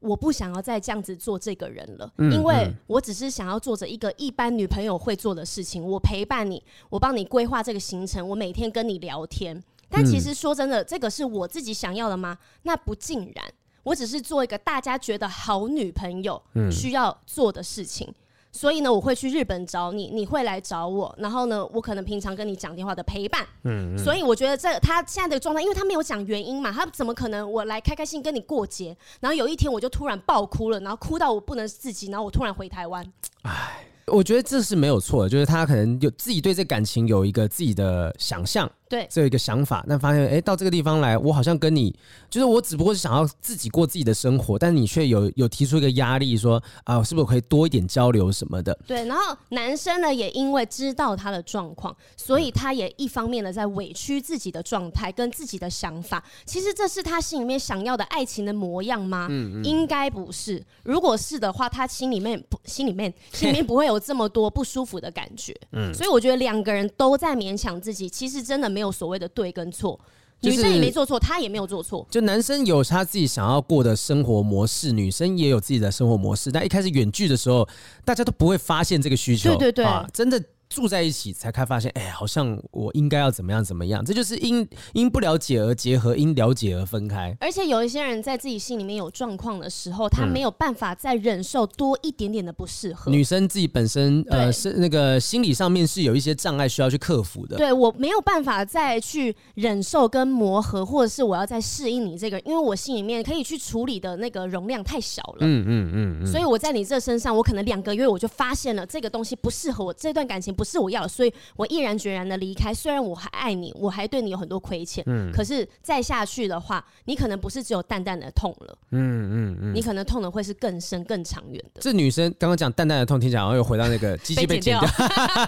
我不想要再这样子做这个人了，嗯，因为我只是想要做着一个一般女朋友会做的事情，我陪伴你，我帮你规划这个行程，我每天跟你聊天，但其实说真的，这个是我自己想要的吗？那不尽然，我只是做一个大家觉得好女朋友需要做的事情。所以呢，我会去日本找你，你会来找我，然后呢，我可能平常跟你讲电话的陪伴。嗯，嗯，所以我觉得这他现在的状态，因为他没有讲原因嘛，他怎么可能我来开开心跟你过节，然后有一天我就突然爆哭了，然后哭到我不能自己，然后我突然回台湾。唉，我觉得这是没有错的，就是他可能有自己对这感情有一个自己的想象。对，只有一个想法，但发现哎，到这个地方来，我好像跟你，就是我只不过是想要自己过自己的生活，但你却有有提出一个压力说，说啊，是不是可以多一点交流什么的？对，然后男生呢，也因为知道他的状况，所以他也一方面的在委屈自己的状态跟自己的想法。其实这是他心里面想要的爱情的模样吗？嗯嗯，应该不是。如果是的话，他心里面不，心里面心里面不会有这么多不舒服的感觉。嗯，所以我觉得两个人都在勉强自己，其实真的没有所谓的对跟错。女生也没做错，他也没有做错。就男生有他自己想要过的生活模式，女生也有自己的生活模式。但一开始远距的时候，大家都不会发现这个需求。对对对，啊，真的。住在一起才开发现，哎、欸，好像我应该要怎么样怎么样，这就是因因不了解而结合，因了解而分开。而且有一些人在自己心里面有状况的时候，他没有办法再忍受多一点点的不适合。女生自己本身呃是那个心理上面是有一些障碍需要去克服的。对，我没有办法再去忍受跟磨合，或者是我要再适应你这个，因为我心里面可以去处理的那个容量太小了。嗯嗯嗯，嗯。所以我在你这身上，我可能两个月我就发现了这个东西不适合我，这段感情不是我要的，所以。我毅然决然的离开，虽然我还爱你，我还对你有很多亏欠，嗯，可是再下去的话，你可能不是只有淡淡的痛了，嗯嗯嗯，你可能痛的会是更深更长远的。这女生刚刚讲淡淡的痛，听起来好像又回到那个 鸡鸡被剪掉，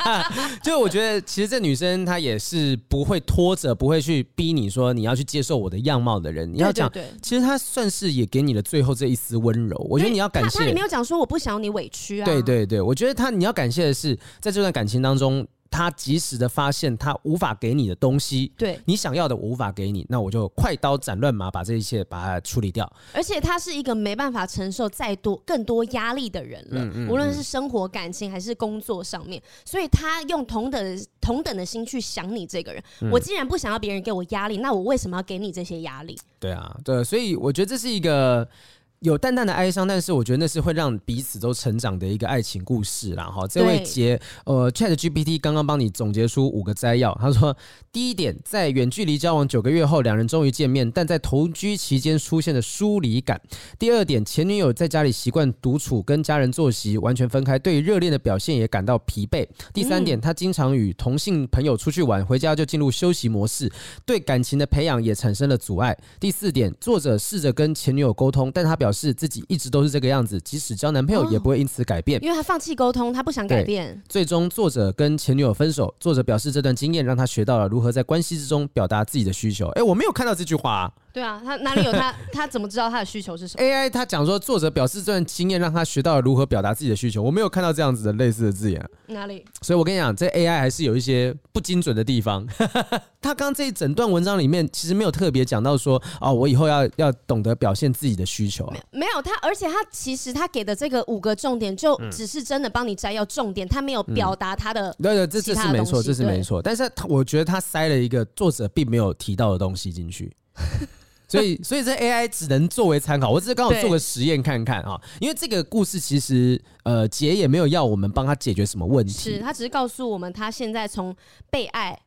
就我觉得其实这女生她也是不会拖着，不会去逼你说你要去接受我的样貌的人。你要讲，其实她算是也给你了最后这一丝温柔。我觉得你要感谢，她也没有讲说我不想要你委屈啊。对对对，我觉得她你要感谢的是在这段感情当中。他及时的发现他无法给你的东西，对你想要的我无法给你，那我就快刀斩乱麻把这一切把它处理掉。而且他是一个没办法承受再多更多压力的人了，嗯嗯嗯，无论是生活、感情还是工作上面，所以他用同等同等的心去想你这个人。嗯、我既然不想要别人给我压力，那我为什么要给你这些压力？对啊，对，所以我觉得这是一个。有淡淡的哀伤，但是我觉得那是会让彼此都成长的一个爱情故事啦。哈，这位杰，呃，ChatGPT 刚刚帮你总结出五个摘要。他说，第一点，在远距离交往九个月后，两人终于见面，但在同居期间出现的疏离感。第二点，前女友在家里习惯独处，跟家人作息完全分开，对于热恋的表现也感到疲惫。第三点，他经常与同性朋友出去玩，回家就进入休息模式，对感情的培养也产生了阻碍。第四点，作者试着跟前女友沟通，但他表示。是自己一直都是这个样子，即使交男朋友也不会因此改变，哦、因为他放弃沟通，他不想改变。最终，作者跟前女友分手。作者表示，这段经验让他学到了如何在关系之中表达自己的需求。哎，我没有看到这句话、啊。对啊，他哪里有他？他怎么知道他的需求是什么？AI 他讲说，作者表示这段经验让他学到了如何表达自己的需求。我没有看到这样子的类似的字眼。哪里？所以我跟你讲，这 AI 还是有一些不精准的地方。他刚刚这一整段文章里面，其实没有特别讲到说，哦，我以后要要懂得表现自己的需求啊。没有他，而且他其实他给的这个五个重点，就只是真的帮你摘要重点，他没有表达他的。对对，这这是没错，这是没错。但是他我觉得他塞了一个作者并没有提到的东西进去。所以，所以这 AI 只能作为参考。我只是刚好做个实验看看啊，因为这个故事其实，呃，杰也没有要我们帮他解决什么问题，是他只是告诉我们他现在从被爱。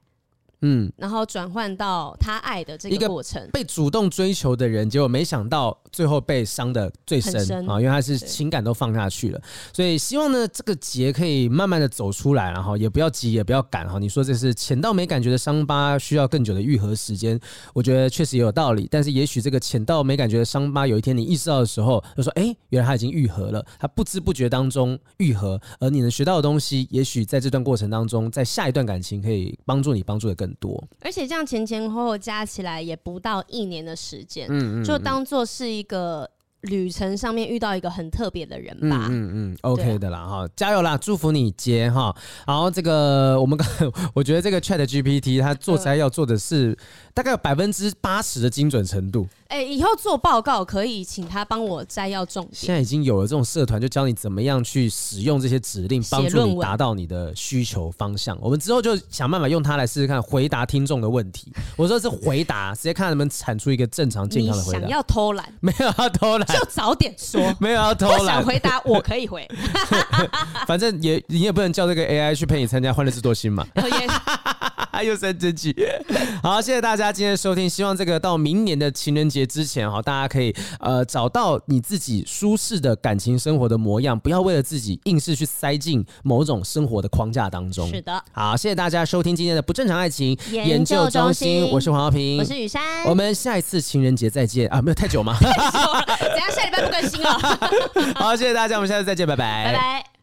嗯，然后转换到他爱的这个过程，被主动追求的人，结果没想到最后被伤的最深，深啊，因为他是情感都放下去了。所以希望呢，这个结可以慢慢的走出来，然后也不要急，也不要赶哈。你说这是浅到没感觉的伤疤，需要更久的愈合时间，我觉得确实也有道理。但是也许这个浅到没感觉的伤疤，有一天你意识到的时候，就说哎，原来他已经愈合了，他不知不觉当中愈合，而你能学到的东西，也许在这段过程当中，在下一段感情可以帮助你，帮助的更多，而且这样前前后后加起来也不到一年的时间，嗯，嗯，嗯，就当做是一个。旅程上面遇到一个很特别的人吧，嗯嗯，OK 的啦哈，加油啦，祝福你杰哈。然后这个我们刚，我觉得这个 ChatGPT 它做出来要做的是大概有百分之八十的精准程度。哎、欸，以后做报告可以请他帮我摘要重点。现在已经有了这种社团，就教你怎么样去使用这些指令，帮助你达到你的需求方向。我们之后就想办法用它来试试看回答听众的问题。我说是回答，直接看能不能产出一个正常健康的回答。想要偷懒？没有要偷懒，就早点说。没有要偷懒。我想回答，我可以回。反正也你也不能叫这个 AI 去陪你参加欢乐智多星嘛。又三真句。好，谢谢大家今天的收听。希望这个到明年的情人节之前，哈，大家可以呃找到你自己舒适的感情生活的模样，不要为了自己硬是去塞进某种生活的框架当中。是的。好，谢谢大家收听今天的不正常爱情研究中心。我是黄浩平，我是雨珊。我们下一次情人节再见啊！没有太久吗？下礼拜不更新了。好，谢谢大家，我们下次再见，拜拜，拜拜。